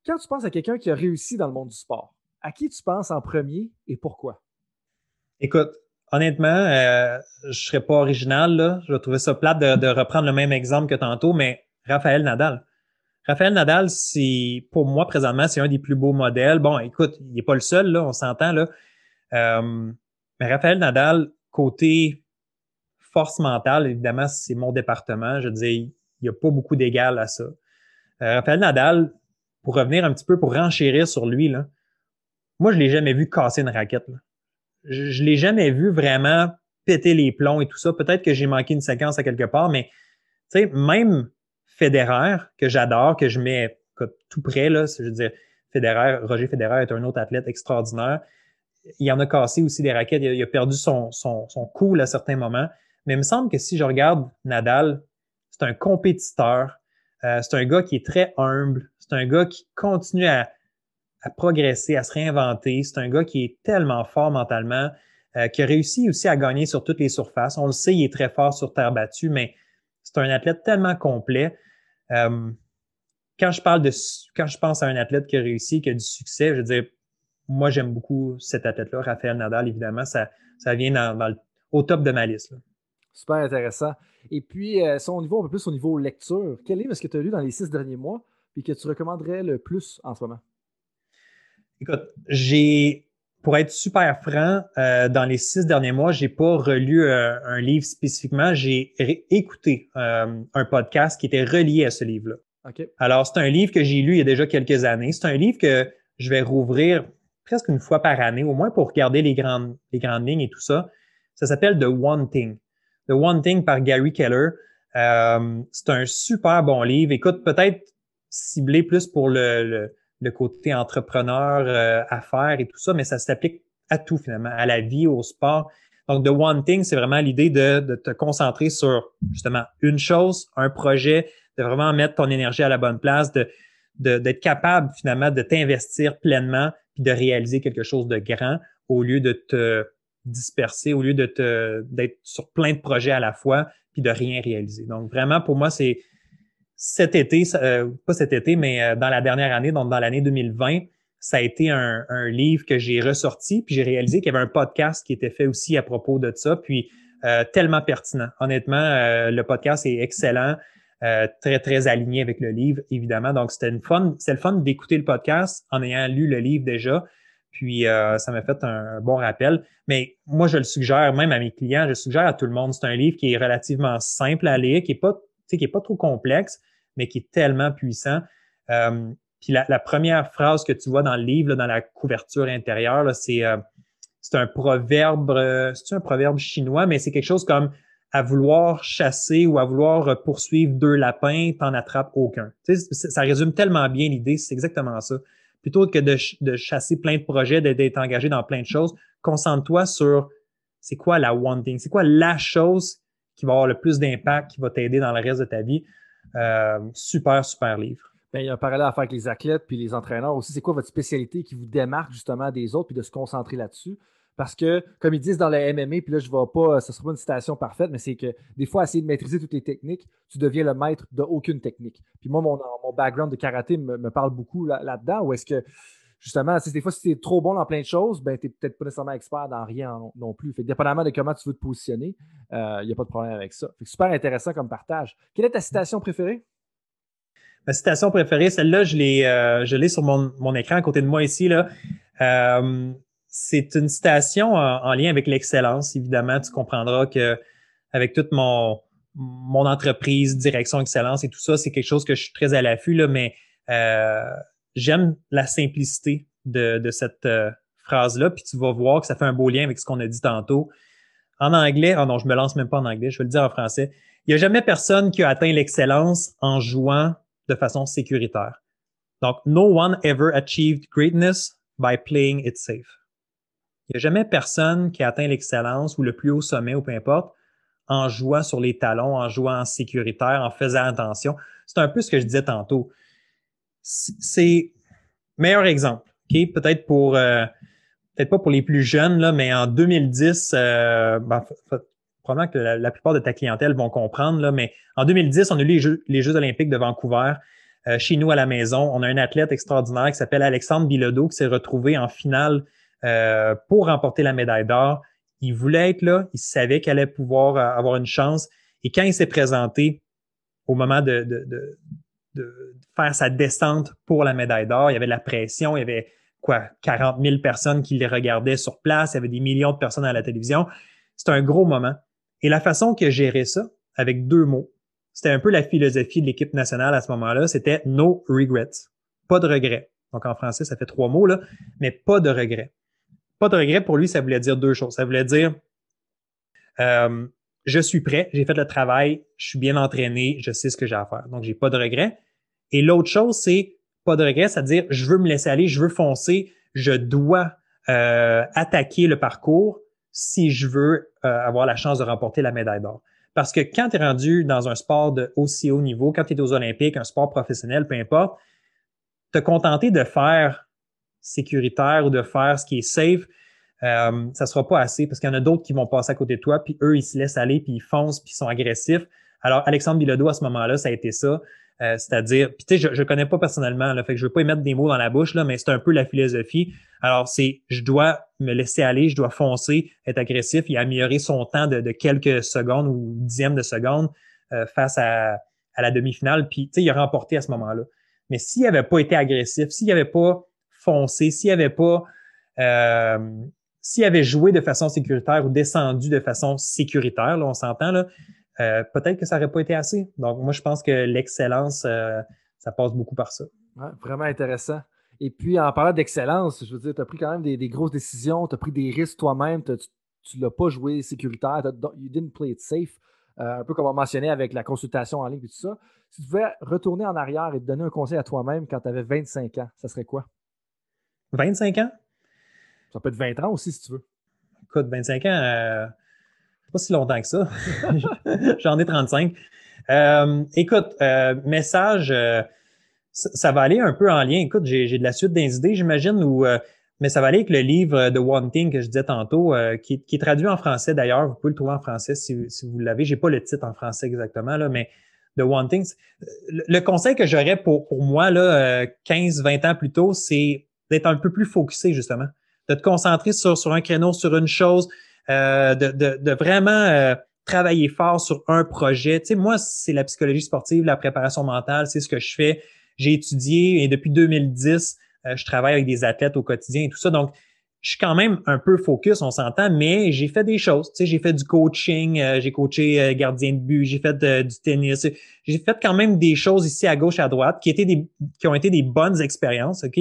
Quand tu penses à quelqu'un qui a réussi dans le monde du sport, à qui tu penses en premier et pourquoi? Écoute, honnêtement, euh, je ne serais pas original. Là. Je vais trouver ça plate de reprendre le même exemple que tantôt, mais Raphaël Nadal. Raphaël Nadal, c'est pour moi présentement, c'est un des plus beaux modèles. Bon, écoute, il n'est pas le seul, là, on s'entend. Euh, mais Raphaël Nadal, côté force mentale, évidemment, c'est mon département. Je dis, il n'y a pas beaucoup d'égal à ça. Euh, Raphaël Nadal, pour revenir un petit peu, pour renchérir sur lui, là, moi, je l'ai jamais vu casser une raquette. Je, ne l'ai jamais vu vraiment péter les plombs et tout ça. Peut-être que j'ai manqué une séquence à quelque part, mais tu sais, même Federer, que j'adore, que je mets tout près, là, je veux dire, Federer, Roger Federer est un autre athlète extraordinaire. Il en a cassé aussi des raquettes. Il a, perdu son, son, son cool à certains moments. Mais il me semble que si je regarde Nadal, c'est un compétiteur. Euh, c'est un gars qui est très humble. C'est un gars qui continue à, à progresser, à se réinventer. C'est un gars qui est tellement fort mentalement, euh, qui a réussi aussi à gagner sur toutes les surfaces. On le sait, il est très fort sur terre battue, mais c'est un athlète tellement complet. Euh, quand je parle de, quand je pense à un athlète qui a réussi, qui a du succès, je veux dire, moi j'aime beaucoup cet athlète-là, Raphaël Nadal, évidemment, ça, ça vient au top de ma liste. Super intéressant. Et puis, euh, son niveau un peu plus au niveau lecture, quel livre est-ce que tu as lu dans les six derniers mois et que tu recommanderais le plus en ce moment? Écoute, j'ai, pour être super franc, euh, dans les six derniers mois, j'ai pas relu euh, un livre spécifiquement. J'ai écouté euh, un podcast qui était relié à ce livre-là. Alors, c'est un livre que j'ai lu il y a déjà quelques années. C'est un livre que je vais rouvrir presque une fois par année, au moins pour regarder les grandes, les grandes lignes et tout ça. Ça s'appelle The One Thing. The One Thing par Gary Keller. c'est un super bon livre. Écoute, peut-être ciblé plus pour le le côté entrepreneur, euh, affaires et tout ça, mais ça s'applique à tout finalement, à la vie, au sport. Donc, The One Thing, c'est vraiment l'idée de, de, te concentrer sur justement une chose, un projet, de vraiment mettre ton énergie à la bonne place, de d'être capable finalement de t'investir pleinement puis de réaliser quelque chose de grand au lieu de te disperser, au lieu de te d'être sur plein de projets à la fois puis de rien réaliser. Donc vraiment pour moi c'est cet été, euh, pas cet été, mais euh, dans la dernière année, donc dans l'année 2020, ça a été un, livre que j'ai ressorti, puis j'ai réalisé qu'il y avait un podcast qui était fait aussi à propos de ça, puis euh, tellement pertinent. Honnêtement, le podcast est excellent, très, très aligné avec le livre, évidemment. Donc, c'était le fun d'écouter le podcast en ayant lu le livre déjà. Puis ça m'a fait un, bon rappel. Mais moi, je le suggère même à mes clients, je suggère à tout le monde. C'est un livre qui est relativement simple à lire, qui est pas, qui est pas trop complexe, mais qui est tellement puissant. Euh, puis la, première phrase que tu vois dans le livre, dans la couverture intérieure, c'est euh, c'est un proverbe, euh, c'est un proverbe chinois, mais c'est quelque chose comme à vouloir chasser ou à vouloir poursuivre deux lapins, t'en attrapes aucun. Ça résume tellement bien l'idée, c'est exactement ça. Plutôt que de, de chasser plein de projets, d'être engagé dans plein de choses, concentre-toi sur c'est quoi la one thing, c'est quoi la chose qui va avoir le plus d'impact, qui va t'aider dans le reste de ta vie. Euh, super, super livre. Ben, il y a un parallèle à faire avec les athlètes puis les entraîneurs aussi. C'est quoi votre spécialité qui vous démarque justement des autres puis de se concentrer là-dessus? Parce que, comme ils disent dans le MMA, puis là, je ne vais pas, ce ne sera pas une citation parfaite, mais c'est que des fois, essayer de maîtriser toutes les techniques, tu deviens le maître d'aucune technique. Puis moi, mon, mon background de karaté me, parle beaucoup là-dedans, est-ce que justement, des fois, si tu es trop bon dans plein de choses, ben, tu n'es peut-être pas nécessairement expert dans rien non, plus. Fait dépendamment de comment tu veux te positionner, il euh, n'y a pas de problème avec ça. super intéressant comme partage. Quelle est ta citation préférée? Ma citation préférée, celle-là, je l'ai, euh, je sur mon, écran à côté de moi ici. Là. Euh, c'est une citation en, lien avec l'excellence. Évidemment, tu comprendras que avec toute mon, mon entreprise, direction excellence et tout ça, c'est quelque chose que je suis très à l'affût, là, mais j'aime la simplicité de, cette euh, phrase-là, puis tu vas voir que ça fait un beau lien avec ce qu'on a dit tantôt. En anglais, oh non, je me lance même pas en anglais, je vais le dire en français. Il n'y a jamais personne qui a atteint l'excellence en jouant de façon sécuritaire. Donc, no one ever achieved greatness by playing it safe. Il n'y a jamais personne qui a atteint l'excellence ou le plus haut sommet ou peu importe en jouant sur les talons, en jouant en sécuritaire, en faisant attention. C'est un peu ce que je disais tantôt c'est meilleur exemple. ok? Peut-être pour euh, peut-être pas pour les plus jeunes, mais en 2010, euh, ben, probablement que la, plupart de ta clientèle vont comprendre, mais en 2010, on a eu les Jeux, olympiques de Vancouver. Euh, chez nous à la maison, on a un athlète extraordinaire qui s'appelle Alexandre Bilodeau qui s'est retrouvé en finale pour remporter la médaille d'or. Il voulait être là, il savait qu'il allait pouvoir avoir une chance. Et quand il s'est présenté au moment de, de, de, de faire sa descente pour la médaille d'or. Il y avait de la pression, il y avait quoi, 40 000 personnes qui les regardaient sur place, il y avait des millions de personnes à la télévision. C'était un gros moment. Et la façon que gérer ça, avec deux mots, c'était un peu la philosophie de l'équipe nationale à ce moment-là, c'était no regrets. Pas de regrets. Donc en français, ça fait trois mots, là, mais pas de regrets. Pas de regrets, pour lui, ça voulait dire deux choses. Ça voulait dire euh, je suis prêt, j'ai fait le travail, je suis bien entraîné, je sais ce que j'ai à faire. Donc, j'ai pas de regrets. Et l'autre chose, c'est pas de regret, c'est-à-dire je veux me laisser aller, je veux foncer, je dois euh, attaquer le parcours si je veux euh, avoir la chance de remporter la médaille d'or. Parce que quand tu es rendu dans un sport de aussi haut niveau, quand tu es aux Olympiques, un sport professionnel, peu importe, te contenter de faire sécuritaire ou de faire ce qui est safe, euh, ça sera pas assez parce qu'il y en a d'autres qui vont passer à côté de toi, puis eux, ils se laissent aller, puis ils foncent, puis ils sont agressifs. Alors, Alexandre Bilodeau, à ce moment-là, ça a été ça. Euh, c'est-à-dire, puis tu sais, je, je connais pas personnellement, là, fait que je veux pas y mettre des mots dans la bouche, là, mais c'est un peu la philosophie. Alors, c'est je dois me laisser aller, je dois foncer, être agressif et améliorer son temps de, quelques secondes ou dixièmes de secondes euh, face à, la demi-finale. Puis, tu sais, il a remporté à ce moment-là. Mais s'il avait pas été agressif, s'il avait pas foncé, s'il avait pas euh, s'il avait joué de façon sécuritaire ou descendu de façon sécuritaire, là, on s'entend, là, euh, peut-être que ça n'aurait pas été assez. Donc, moi, je pense que l'excellence, euh, ça passe beaucoup par ça. vraiment intéressant. Et puis, en parlant d'excellence, je veux dire, tu as pris quand même des, grosses décisions, tu as pris des risques toi-même, tu ne l'as pas joué sécuritaire, you didn't play it safe, euh, un peu comme on mentionnait avec la consultation en ligne et tout ça. Si tu devais retourner en arrière et te donner un conseil à toi-même quand tu avais 25 ans, ça serait quoi? 25 ans? Ça peut être 20 ans aussi, si tu veux. Écoute, 25 ans, pas si longtemps que ça. J'en ai 35. Euh, écoute, euh, message, euh, ça, va aller un peu en lien. Écoute, j'ai de la suite des idées, j'imagine, mais ça va aller avec le livre de One Thing que je disais tantôt, qui, est traduit en français d'ailleurs. Vous pouvez le trouver en français si, vous l'avez. J'ai pas le titre en français exactement, là, mais The One Thing. Le, conseil que j'aurais pour, pour moi, là, 15-20 ans plus tôt, c'est d'être un peu plus focusé, justement. De te concentrer sur, sur un créneau, sur une chose, euh, de, vraiment euh, travailler fort sur un projet. Tu sais, moi, c'est la psychologie sportive, la préparation mentale, c'est ce que je fais. J'ai étudié et depuis 2010, euh, je travaille avec des athlètes au quotidien et tout ça. Donc, je suis quand même un peu focus, on s'entend, mais j'ai fait des choses. Tu sais, j'ai fait du coaching, j'ai coaché gardien de but, j'ai fait du tennis. J'ai fait quand même des choses ici à gauche, à droite, qui qui ont été des bonnes expériences. Ok,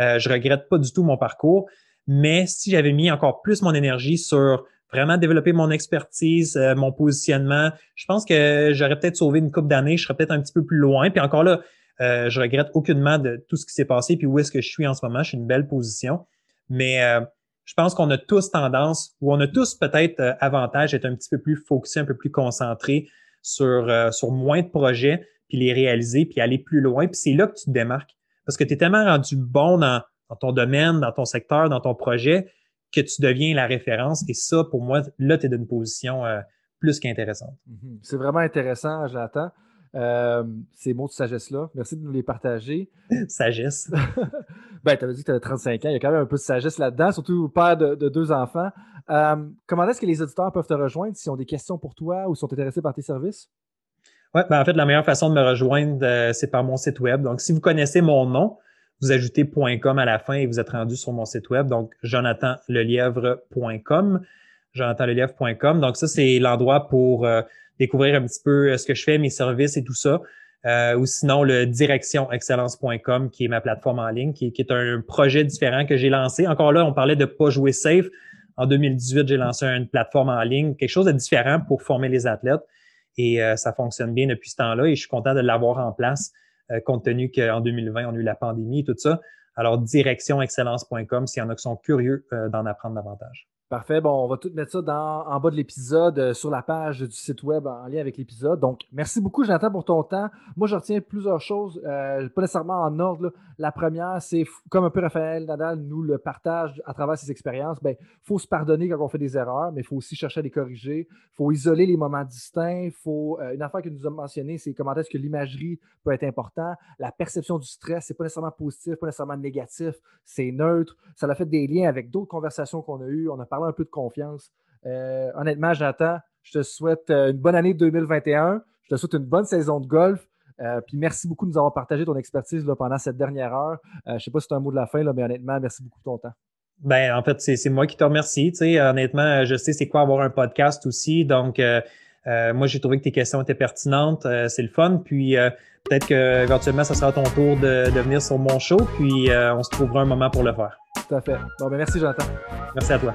je regrette pas du tout mon parcours, mais si j'avais mis encore plus mon énergie sur vraiment développer mon expertise, euh, mon positionnement, je pense que j'aurais peut-être sauvé une coupe d'années, je serais peut-être un petit peu plus loin. Puis encore là, euh, je regrette aucunement de tout ce qui s'est passé, puis où est-ce que je suis en ce moment. Je suis une belle position. Mais euh, je pense qu'on a tous tendance, ou on a tous peut-être euh, avantage d'être un petit peu plus focusé, un peu plus concentré sur, sur moins de projets, puis les réaliser, puis aller plus loin. Puis c'est là que tu te démarques. Parce que tu es tellement rendu bon dans dans ton domaine, dans ton secteur, dans ton projet, que tu deviens la référence. Et ça, pour moi, là, tu es d'une position euh, plus qu'intéressante. Mhm. C'est vraiment intéressant, Jonathan. Euh, ces mots de sagesse-là. Merci de nous les partager. sagesse. ben, tu avais dit que tu avais 35 ans. Il y a quand même un peu de sagesse là-dedans, surtout père de, deux enfants. Euh, comment est-ce que les auditeurs peuvent te rejoindre s'ils ont des questions pour toi ou sont intéressés par tes services? Oui, ben en fait, la meilleure façon de me rejoindre, c'est par mon site web. Donc, si vous connaissez mon nom, vous ajoutez .com à la fin et vous êtes rendu sur mon site web, donc jonathanlelièvre.com, jonathanlelièvre.com. Donc ça, c'est l'endroit pour euh, découvrir un petit peu euh, ce que je fais, mes services et tout ça. Euh, ou sinon le directionexcellence.com qui est ma plateforme en ligne, qui, est un projet différent que j'ai lancé. Encore là, on parlait de pas jouer safe. En 2018, j'ai lancé une plateforme en ligne, quelque chose de différent pour former les athlètes. Et ça fonctionne bien depuis ce temps-là et je suis content de l'avoir en place. Euh, compte tenu qu'en 2020, on a eu la pandémie et tout ça. Alors, directionexcellence.com s'il y en a qui sont curieux euh, d'en apprendre davantage. Parfait. Bon, on va tout mettre ça dans, en bas de l'épisode, euh, sur la page du site web en lien avec l'épisode. Donc, merci beaucoup, Jonathan, pour ton temps. Moi, je retiens plusieurs choses, euh, pas nécessairement en ordre. La première, c'est comme un peu Raphaël Nadal nous le partage à travers ses expériences. Il ben, faut se pardonner quand on fait des erreurs, mais il faut aussi chercher à les corriger. Il faut isoler les moments distincts. Faut, euh, une affaire que nous avons mentionné, c'est comment est-ce que l'imagerie peut être important. La perception du stress, c'est pas nécessairement positif, pas nécessairement négatif, c'est neutre. Ça a fait des liens avec d'autres conversations qu'on a eues. On a parlé un peu de confiance. Euh, honnêtement, Jonathan, je te souhaite euh, une bonne année 2021. Je te souhaite une bonne saison de golf. Euh, puis merci beaucoup de nous avoir partagé ton expertise là, pendant cette dernière heure. je ne sais pas si c'est un mot de la fin, là, mais honnêtement, merci beaucoup de ton temps. Ben, en fait, c'est moi qui te remercie. Honnêtement, je sais c'est quoi avoir un podcast aussi. Donc, moi, j'ai trouvé que tes questions étaient pertinentes. c'est le fun. Puis, peut-être qu'éventuellement, ça sera ton tour de, de, venir sur mon show. Puis, on se trouvera un moment pour le faire. Tout à fait. Bon, ben merci, Jonathan. Merci à toi.